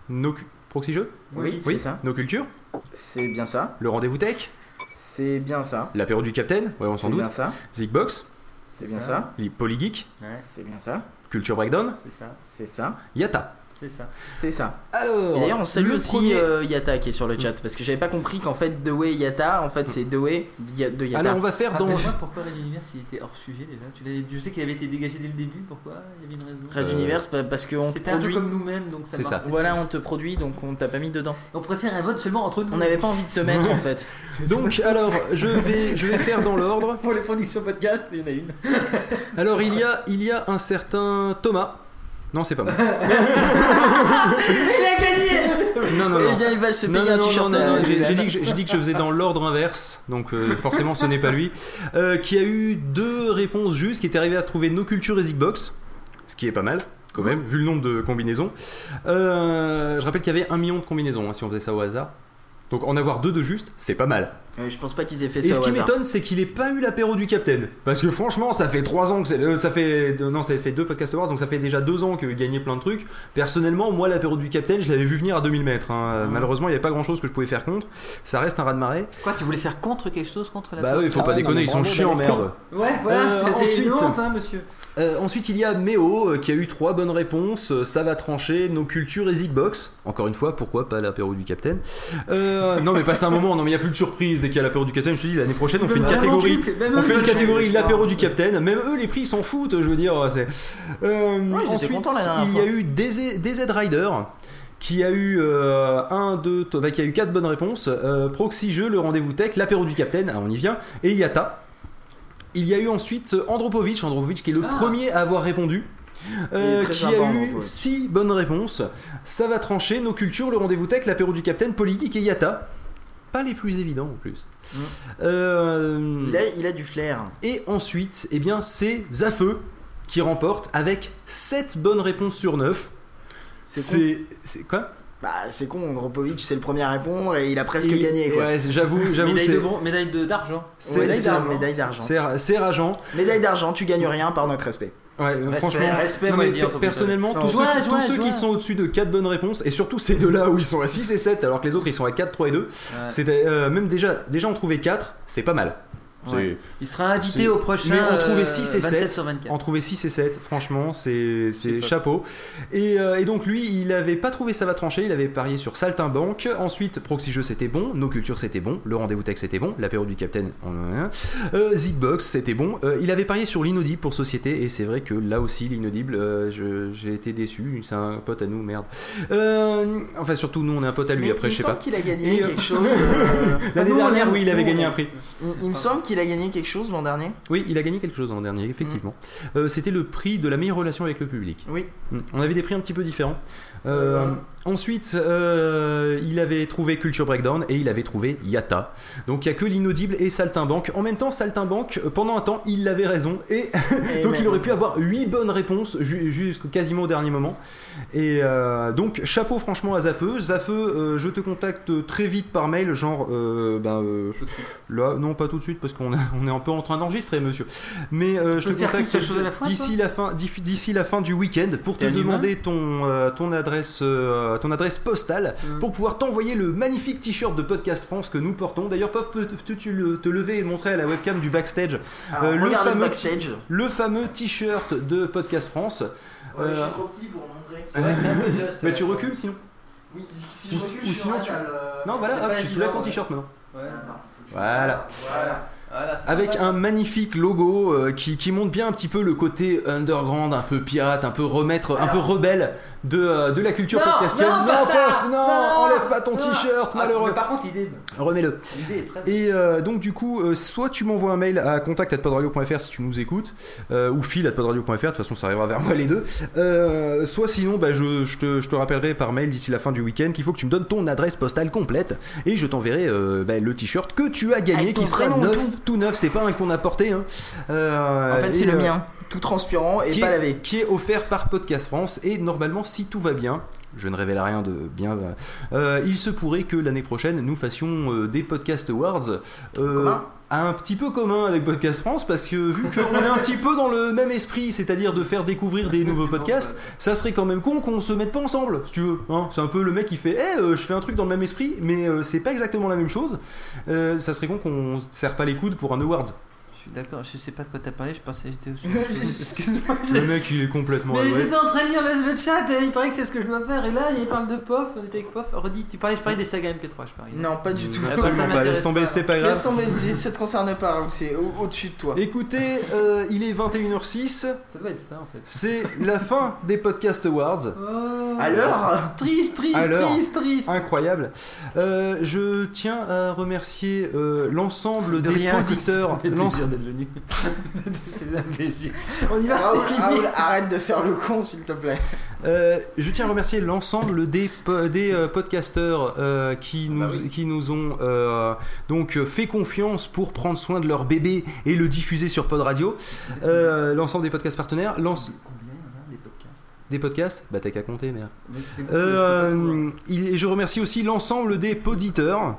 Nos Cu- Proxy Jeux, Oui, c'est oui, ça. Nos Cultures, C'est bien ça. le Rendez-vous Tech, C'est bien ça. L'Apéro du Capitaine, ouais, on C'est s'en doute, bien ça. Zigbox, C'est bien ça. ça. les Polygeek, Ouais, C'est bien ça. Culture Breakdown, c'est ça, C'est ça. Yata. C'est ça. C'est ça. Alors, Et d'ailleurs, on salue aussi premier- euh, Yata qui est sur le chat parce que j'avais pas compris qu'en fait, The Way Yata, en fait, c'est The Way Ya- de Yata. Alors, on va faire dans. Pourquoi Red Universe il était hors sujet déjà. Tu je sais qu'il avait été dégagé dès le début. Pourquoi Il y avait une raison. Red Euh, Universe pa- parce qu'on te C'était un peu produit. comme nous-mêmes, donc ça C'est ça. Voilà, on te produit donc on t'a pas mis dedans. On préfère un vote seulement entre nous. On n'avait pas envie de te mettre en fait. Donc, alors, je vais, je vais faire dans l'ordre. pour les productions podcast, mais il y en a une. Alors, il y a, il y a un certain Thomas. Non, c'est pas moi. Il a gagné Non, non, Eh non. bien, il va se Non, payer non, un non, t-shirt. non, non, à non, j'ai dit, que je- j'ai dit que je faisais dans l'ordre inverse, donc euh, forcément ce n'est pas lui. Euh, qui a eu deux réponses justes, qui est arrivé à trouver nos cultures et Zigbox, ce qui est pas mal quand même, vu le nombre de combinaisons. Euh, je rappelle qu'il y avait un million de combinaisons hein, si on faisait ça au hasard. Donc en avoir deux de justes, c'est pas mal. Euh, Je pense pas qu'ils aient fait Et ça ce au qui hasard. m'étonne, c'est qu'il ait pas eu l'apéro du Capitaine. Parce que franchement, ça fait trois ans que c'est. euh, ça fait. Non, ça fait deux podcast awards, donc ça fait déjà deux ans qu'il gagnait plein de trucs. Personnellement, moi, l'apéro du Capitaine, je l'avais vu venir à 2000 mètres. hein. Malheureusement, il n'y avait pas grand chose que je pouvais faire contre. Ça reste un raz de marée. Quoi, tu voulais faire contre quelque chose contre la Bah oui, il faut Ah pas ouais, déconner, mais ils sont bravo, chiants, bel merde. Ouais, voilà, Euh, c'est- c'est une ensuite- honte, hein, monsieur. Euh, ensuite, il y a Méo euh, qui a eu trois bonnes réponses. Euh, Ça va trancher, nos cultures et Zigbox. Encore une fois, pourquoi pas l'apéro du Capitaine? Euh, Non, mais passe un moment, non, mais il n'y a plus de surprise dès qu'il y a l'apéro du Capitaine. Je te dis, l'année prochaine, on fait une catégorie. On fait une catégorie l'apéro du Capitaine. Même eux, les prix, ils s'en foutent, je veux dire. c'est- Euh, Ouais, ensuite, il y a eu DZ, DZ Rider qui a eu euh, un, deux, t- bah, qui a eu quatre bonnes réponses. Euh, Proxy Jeux, le rendez-vous tech, l'apéro du Capitaine, ah, on y vient, et Yata. Il y a eu ensuite Andropovich, Andropovich qui est le Ah. premier à avoir répondu. Euh, qui sympa, a eu Andropovich. 6 bonnes réponses. Ça va trancher, nos cultures, le rendez-vous tech, l'apéro du Capitaine, Politique et Yata. Pas les plus évidents en plus. Mm. Euh, Il a, il a du flair. et ensuite, eh bien, c'est Zafeu qui remporte avec 7 bonnes réponses sur 9. C'est quoi? Bah, c'est con, Gropovic, c'est le premier à répondre et il a presque gagné quoi. Ouais, c'est- j'avoue, j'avoue, Médaille bron- médaille de- d'argent. c'est- médaille d'argent. Médaille d'argent. C'est c'est rageant. Médaille d'argent, tu gagnes rien par notre respect. Ouais, euh, Respect, franchement. respect, non, mais entre personnellement, tous ceux, joie, qui- tous joie, ceux qui sont au-dessus de 4 bonnes réponses, et surtout ces deux-là où ils sont à 6 et 7, alors que les autres ils sont à 4, 3 et 2, Ouais. c'était euh, même déjà, déjà en trouver 4, c'est pas mal. Ouais. Il sera invité au prochain. mais on trouvait euh, 6 et 27 7. sur 24. En trouver 6 et 7, franchement, c'est c'est pas- chapeau. Et, euh, et donc lui, il avait pas trouvé ça va trancher, il avait parié sur Saltimbanque. Ensuite, Proxy Jeux c'était bon, Nos Cultures c'était bon, le Rendez-vous Tech c'était bon, l'apéro du Capitaine, on en a un. Euh, Zigbox c'était bon. Euh, il avait parié sur l'inaudible pour Société, et c'est vrai que là aussi, l'inaudible, euh, je- j'ai été déçu. C'est un pote à nous, merde. Euh, enfin, surtout nous, on est un pote à lui, Mais après, il je sais me semble pas. qu'il a gagné Et, euh, quelque chose. euh, L'année on dernière, oui, il avait gagné un prix. il, il me semble qu'il a gagné quelque chose l'an dernier? Oui, il a gagné quelque chose l'an dernier, effectivement. Mm. Euh, C'était le prix de la meilleure relation avec le public. Oui. Mm. On avait des prix un petit peu différents. Euh, ensuite, euh, il avait trouvé Culture Breakdown et il avait trouvé Yata. Donc il n'y a que l'inaudible et Saltimbanque. En même temps, Saltimbanque, euh, pendant un temps, il avait raison et Et donc il aurait pu avoir 8 bonnes réponses ju- jusqu'au quasiment au dernier moment. Et euh, donc chapeau franchement à Zafeu. Zafeu, euh, je te contacte très vite par mail, genre ben là, non pas tout de suite parce qu'on est, on est un peu en train d'enregistrer, monsieur. Mais je te contacte d'ici la fin, d'ici la fin du week-end pour te demander ton ton adresse euh, ton adresse postale Mm. pour pouvoir t'envoyer le magnifique t-shirt de Podcast France que nous portons. D'ailleurs, Pof, peux-tu te lever et montrer à la webcam du backstage Alors, euh, le fameux backstage. le fameux t-shirt de Podcast France. Ouais, je Euh, suis trop petit pour montrer. Mais tu recules sinon Oui, si Ou je si- recule, ou je sinon tu- euh, Non, voilà, c'est hop, pas tu soulèves ton ouais. t-shirt maintenant. Ouais. Attends, Voilà. Voilà. Voilà, c'est Avec un magnifique logo euh, qui, qui montre bien un petit peu le côté underground, un peu pirate, un peu remettre, un peu rebelle de, euh, de la culture Non, podcastienne. non, pas ça Pof, non, Non, enlève pas ton non. t-shirt, Ah, malheureux. mais par contre, l'idée, Remets-le. l'idée est très. Et euh, donc du coup, euh, soit tu m'envoies un mail à contact@podradio.fr si tu nous écoutes, euh, ou fil@podradio.fr. De toute façon, ça arrivera vers moi les deux. Euh, soit sinon, bah, je, je te, je te rappellerai par mail d'ici la fin du week-end qu'il faut que tu me donnes ton adresse postale complète et je t'enverrai euh, bah, le t-shirt que tu as gagné, qui sera neuf, tout. neuf. C'est pas un qu'on a porté. Hein. En fait, c'est le mien, tout transparent et qui pas est, lavé. qui est offert par Podcast France et normalement si tout va bien je ne révèle rien de bien euh, il se pourrait que l'année prochaine nous fassions euh, des Podcast Awards euh, un petit peu commun avec Podcast France parce que vu qu'on est un petit peu dans le même esprit c'est-à-dire de faire découvrir des nouveaux podcasts ça serait quand même con qu'on se mette pas ensemble si tu veux hein. c'est un peu le mec qui fait Eh, je fais un truc dans le même esprit mais c'est pas exactement la même chose ça serait con qu'on se serre pas les coudes pour un awards suis d'accord, je sais pas de quoi t'as parlé, je pensais que j'étais au Excuse-moi. le mec il est complètement à Mais j'étais en train de lire le, le chat et il paraît que c'est ce que je dois faire. Et là, il parle de POF, on était avec POF. Redis, tu parlais, je parlais des sagas MP3, je parie. Non, pas du tout. bah, ça Absolument pas, m'intéresse laisse tomber, pas. c'est pas grave. Laisse tomber, c'est- ça te concerne pas, c'est au- au-dessus de toi. Écoutez, euh, il est 21h06, Ça doit être ça en fait. c'est la fin des Podcast Awards. Oh. L'heure Triste, triste, Alors. triste, triste. Incroyable. Euh, je tiens à remercier euh, l'ensemble De des rien, auditeurs. d'être venu. c'est. On y va, Raoul, c'est fini. Raoul, arrête de faire le con, s'il te plaît. Euh, je tiens à remercier l'ensemble des, po- des euh, podcasteurs euh, qui, nous, qui nous ont euh, donc fait confiance pour prendre soin de leur bébé et le diffuser sur Pod Radio. Euh, l'ensemble des podcasts partenaires, l'ense- Combien il y en a, des podcasts? Des podcasts, bah t'as qu'à compter, merde. Euh, il- je remercie aussi l'ensemble des poditeurs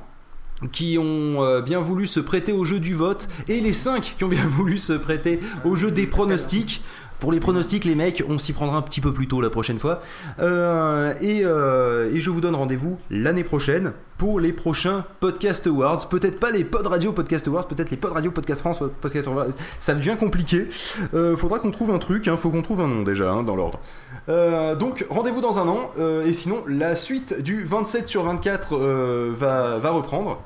qui ont euh, bien voulu se prêter au jeu du vote et les 5 qui ont bien voulu se prêter au jeu des pronostics. Pour les pronostics, les mecs, on s'y prendra un petit peu plus tôt la prochaine fois. Euh, euh, et je vous donne rendez-vous l'année prochaine pour les prochains Podcast Awards. Peut-être pas les Pod Radio Podcast Awards, peut-être les Pod Radio Podcast France Podcast Awards. Ça devient compliqué. Euh, faudra qu'on trouve un truc, hein, faut qu'on trouve un nom déjà hein, dans l'ordre. Euh, donc rendez-vous dans un an, euh, et sinon la suite du 27 sur 24 euh, va, va reprendre.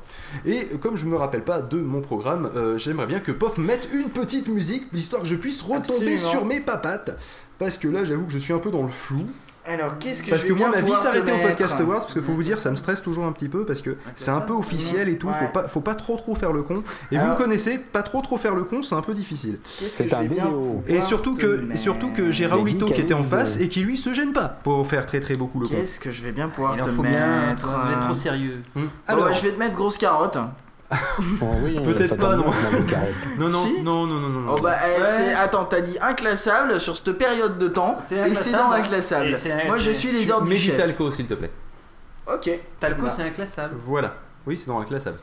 Et comme je me rappelle pas de mon programme, euh, j'aimerais bien que Pof mette une petite musique, l'histoire que je puisse retomber Absolument. sur mes papates. Parce que là j'avoue que je suis un peu dans le flou. Alors, qu'est-ce que Parce je que moi bien ma vie pouvoir te s'arrêtait au mettre podcast Awards, parce que faut vous dire ça me stresse toujours un petit peu parce que c'est un peu officiel et tout, faut Ouais. pas, faut pas trop trop faire le con. Et vous Alors- me connaissez, pas trop trop faire le con, c'est un peu difficile. Qu'est-ce que C'est je un vais bien vidéo. pouvoir Et surtout te que, et mettre surtout que j'ai Mais Raoulito qui était en face euh, et qui lui se gêne pas pour faire très très beaucoup le con. Qu'est-ce que je vais bien pouvoir Il en te faut bien. mettre Vous êtes trop euh, sérieux. Hmm. bon, Alors, je vais te mettre grosse carotte. Oui, Peut-être pas, non. non non, Si non non non. Oh bah, eh, Ouais. Attends, t'as dit inclassable sur cette période de temps, C'est et c'est dans inclassable, hein. inclassable. Moi, je suis les ordres du chef. talco s'il te plaît. Ok, Talco, c'est inclassable. Voilà. Oui, c'est dans inclassable.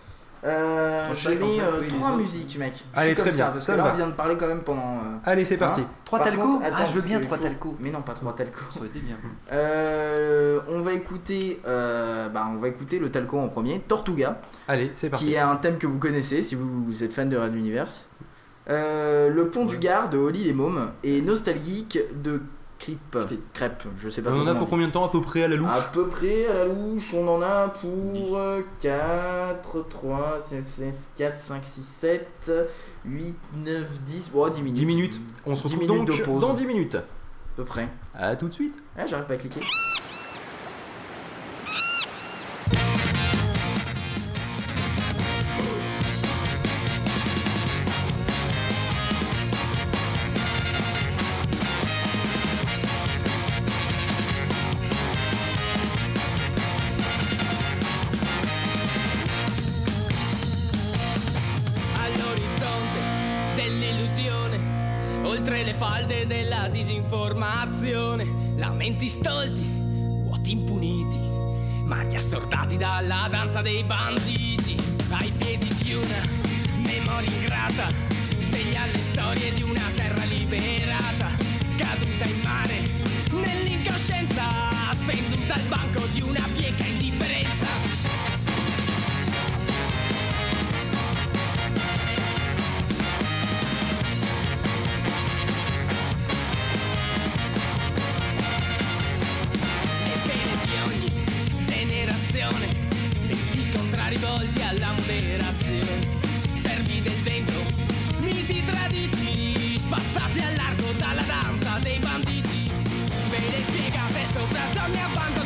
Euh, j'ai mis euh, trois musiques, mec. Allez, comme très bien, ça, parce ça que là, va. on vient de parler quand même pendant. euh, Allez, c'est parti. hein. Trois Par talco contre, attends, Ah, je veux bien trois faut- talco. Mais non, pas trois talco. Ça aurait été bien. Euh, on va écouter, euh, bah, on va écouter le talco en premier, Tortuga, Allez, c'est parti. qui est un thème que vous connaissez si vous, vous êtes fan de Red Universe. Euh, le pont du Gard de Holly les Mômes et Nostalgique de Crêpe. Crêpe, je sais pas On en a pour combien de temps à peu près à la louche À peu près à la louche, on en a pour 4, 3, 4, 5, 6, 7, 8, 9, 10, bon 10 minutes. 10 minutes. On se 10 retrouve minutes donc de pause. dans 10 minutes. À peu près. À tout de suite. Ah, j'arrive pas à cliquer. Oltre le falde della disinformazione, lamenti stolti, vuoti impuniti, mani assordati dalla danza dei banditi, ai piedi di una memoria ingrata, sveglia le storie di una terra liberata, caduta in mare, nell'incoscienza, svenduta al banco di una bieca indifferenza. Venti contrari volti alla moderazione. Servi del vento, miti traditi Spazzati al largo dalla danza dei banditi. Ve le spiegate sopra giorni abbandonati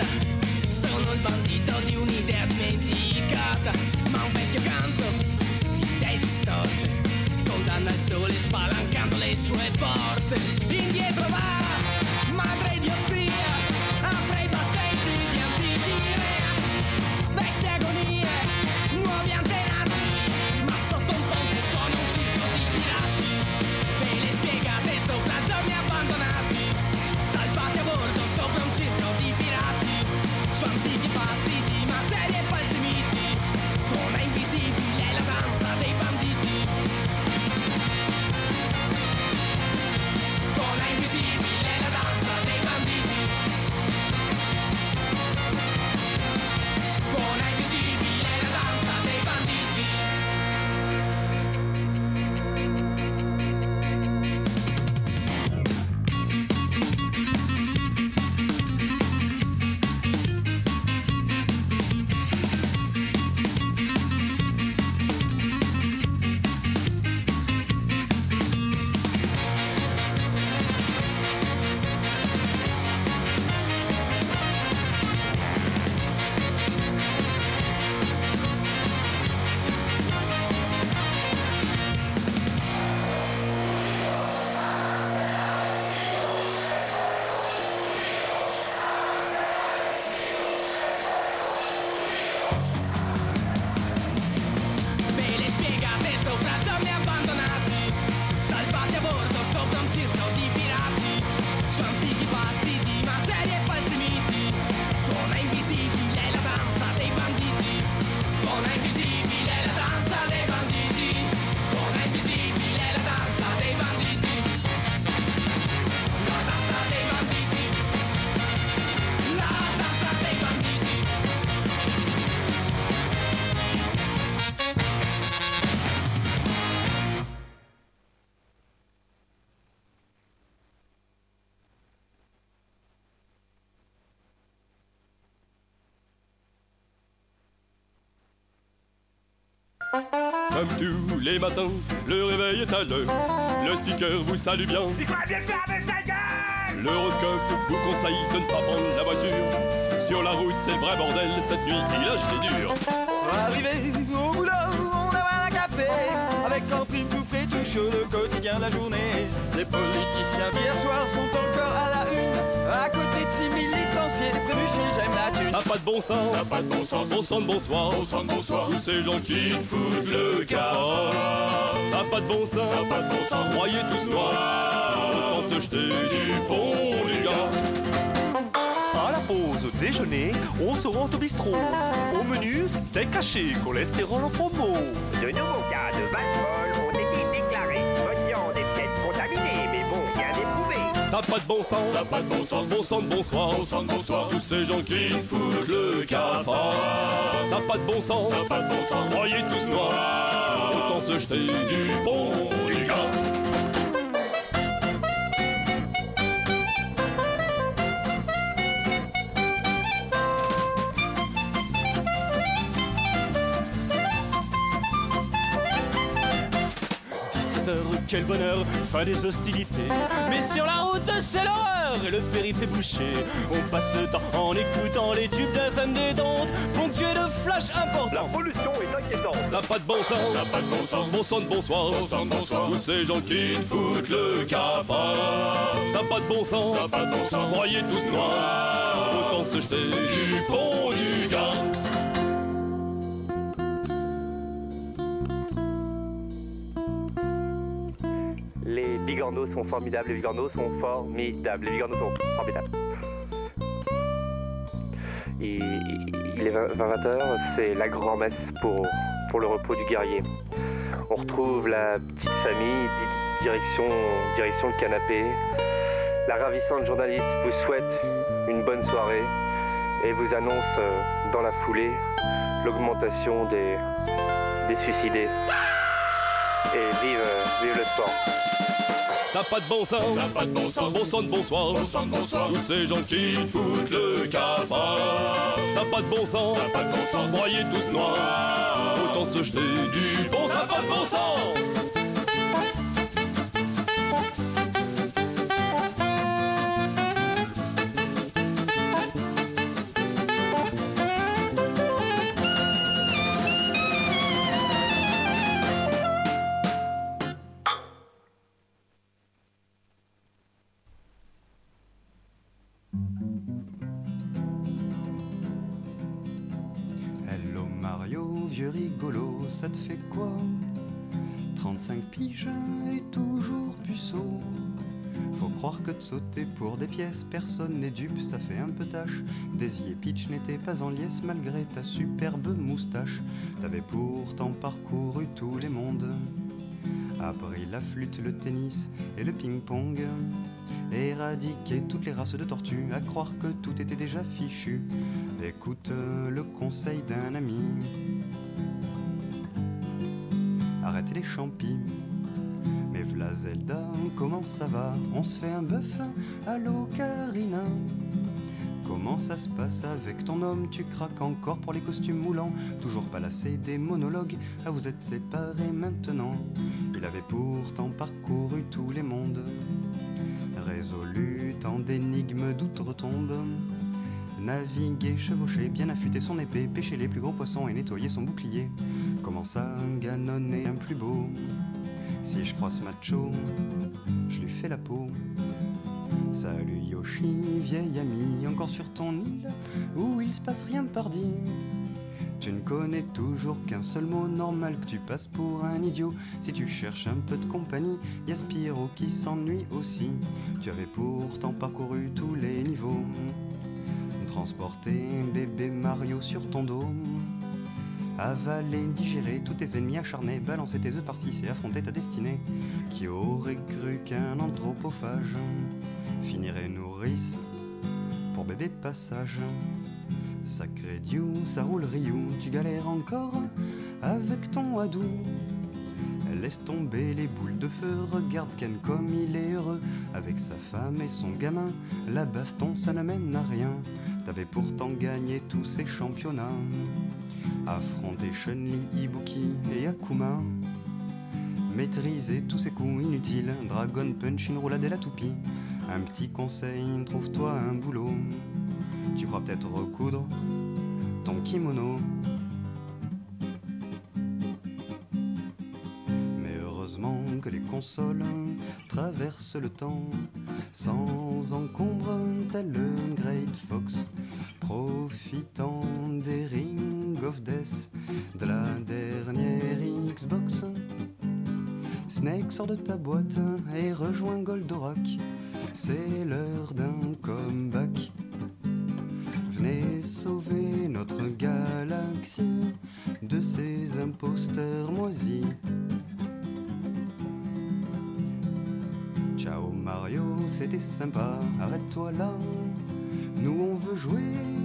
malata Sono il bandito di un'idea dimenticata Ma un vecchio canto di idee distorte. Condanna il sole spalancando le sue porte. Indietro va, les matins, le réveil est à l'heure. Le speaker vous salue bien. L'horoscope vous conseille de ne pas prendre la voiture. Sur la route, c'est le vrai bordel. Cette nuit, il a jeté dur. Arrivé au boulot, on a un café Avec en prime tout frais, tout chaud, le quotidien de la journée Les politiciens d'hier soir sont encore à j'aime la thune Ça n'a pas de bon sens. Ça pas de bon sens. Bon sang de bonsoir. Bon sang de bonsoir. Tous ces gens qui foutent le cafard. Ça n'a pas de bon sens. Ça pas de bon sens. Croyez tous noirs. Autant se jeter du pont, les gars. À la pause déjeuner, on se rend au bistrot Au menu, steak haché, cholestérol en promo De nouveaux cas de vache Ça n'a pas de bon sens. Ça a pas de bon sens. Bon sang de bonsoir. Bon sang de bonsoir. Tous ces gens qui foutent le cafard. Ça n'a pas de bon sens. Ça a pas de bon sens. Croyez tous noirs. Autant se jeter du pont, quel bonheur, fin des hostilités. Mais sur la route, c'est l'horreur et le périph' est bouché. On passe le temps en écoutant les tubes d'FM détente, ponctués de flash importants. La pollution est inquiétante. Ça n'a pas de bon sens, Ça n'a pas de bon sens. bon sang de bonsoir, Bon sang de bonsoir. tous ces gens qui foutent le cafard. Ça n'a pas de bon sens, Ça n'a pas de bon sens. croyez tous noirs, autant se jeter du pont Sont formidables, les bigorneaux sont formidables, les bigorneaux sont formidables. Il est 20h, c'est la grand-messe pour, pour le repos du guerrier. On retrouve la petite famille, di- direction, direction le canapé. La ravissante journaliste vous souhaite une bonne soirée et vous annonce euh, dans la foulée l'augmentation des, des suicidés. Et vive, euh, vive le sport. Ça n'a pas de bon sens, Ça pas de bon sens. bon sang de bonsoir, Bon sang de bonsoir. tous ces gens qui foutent le cafard. Ça n'a pas de bon sens, Ça pas de bon sens. croyez tous noirs, autant se jeter du pont, ça pas de bon sens. Ça te fait quoi? 35 piges et toujours puceau. Faut croire que de sauter pour des pièces, personne n'est dupe, ça fait un peu tâche. Daisy et Peach n'étaient pas en liesse malgré ta superbe moustache. T'avais pourtant parcouru tous les mondes. Appris la flûte, le tennis et le ping-pong. Éradiqué toutes les races de tortues, à croire que tout était déjà fichu. Écoute le conseil d'un ami. Arrêtez les champis. Mais v'là Zelda, comment ça va? On se fait un bœuf Allô Karina Comment ça se passe avec ton homme? Tu craques encore pour les costumes moulants. Toujours pas lassé des monologues. Ah vous êtes séparés maintenant. Il avait pourtant parcouru tous les mondes. Résolu tant d'énigmes d'outre-tombe. Naviguer, chevaucher, bien affûter son épée, pêcher les plus gros poissons et nettoyer son bouclier. Comment ça, ganonner un plus beau Si je croise Macho, je lui fais la peau. Salut Yoshi, vieil ami, encore sur ton île où il se passe rien pardi. Tu ne connais toujours qu'un seul mot normal que tu passes pour un idiot. Si tu cherches un peu de compagnie, y a Spyro qui s'ennuie aussi. Tu avais pourtant parcouru tous les niveaux. Transporter bébé Mario sur ton dos. Avaler, digérer tous tes ennemis acharnés, balancer tes œufs par-ci et affronter ta destinée. Qui aurait cru qu'un anthropophage finirait nourrice pour bébé passage? Sacré Dieu, ça roule Ryu, tu galères encore avec ton Hadou. Laisse tomber les boules de feu, regarde Ken comme il est heureux avec sa femme et son gamin. La baston, ça ne mène à rien. T'avais pourtant gagné tous ces championnats. Affronter Chun-Li, Ibuki et Akuma. Maîtriser tous ces coups inutiles, Dragon Punch, une roulade la toupie. Un petit conseil, trouve-toi un boulot. Tu crois peut-être recoudre ton kimono. Mais heureusement que les consoles traversent le temps sans encombre, tel le Great Fox, profitant des Ring of Death de la dernière Xbox. Snake sort de ta boîte et rejoint Goldorak. C'est l'heure d'un comeback. Venez sauver notre galaxie de ces imposteurs moisis. Ciao Mario, c'était sympa, arrête-toi là. Nous on veut jouer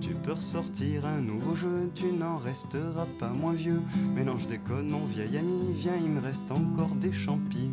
Tu peux ressortir un nouveau jeu, tu n'en resteras pas moins vieux. Mais non, je déconne, mon vieil ami, viens, il me reste encore des champis.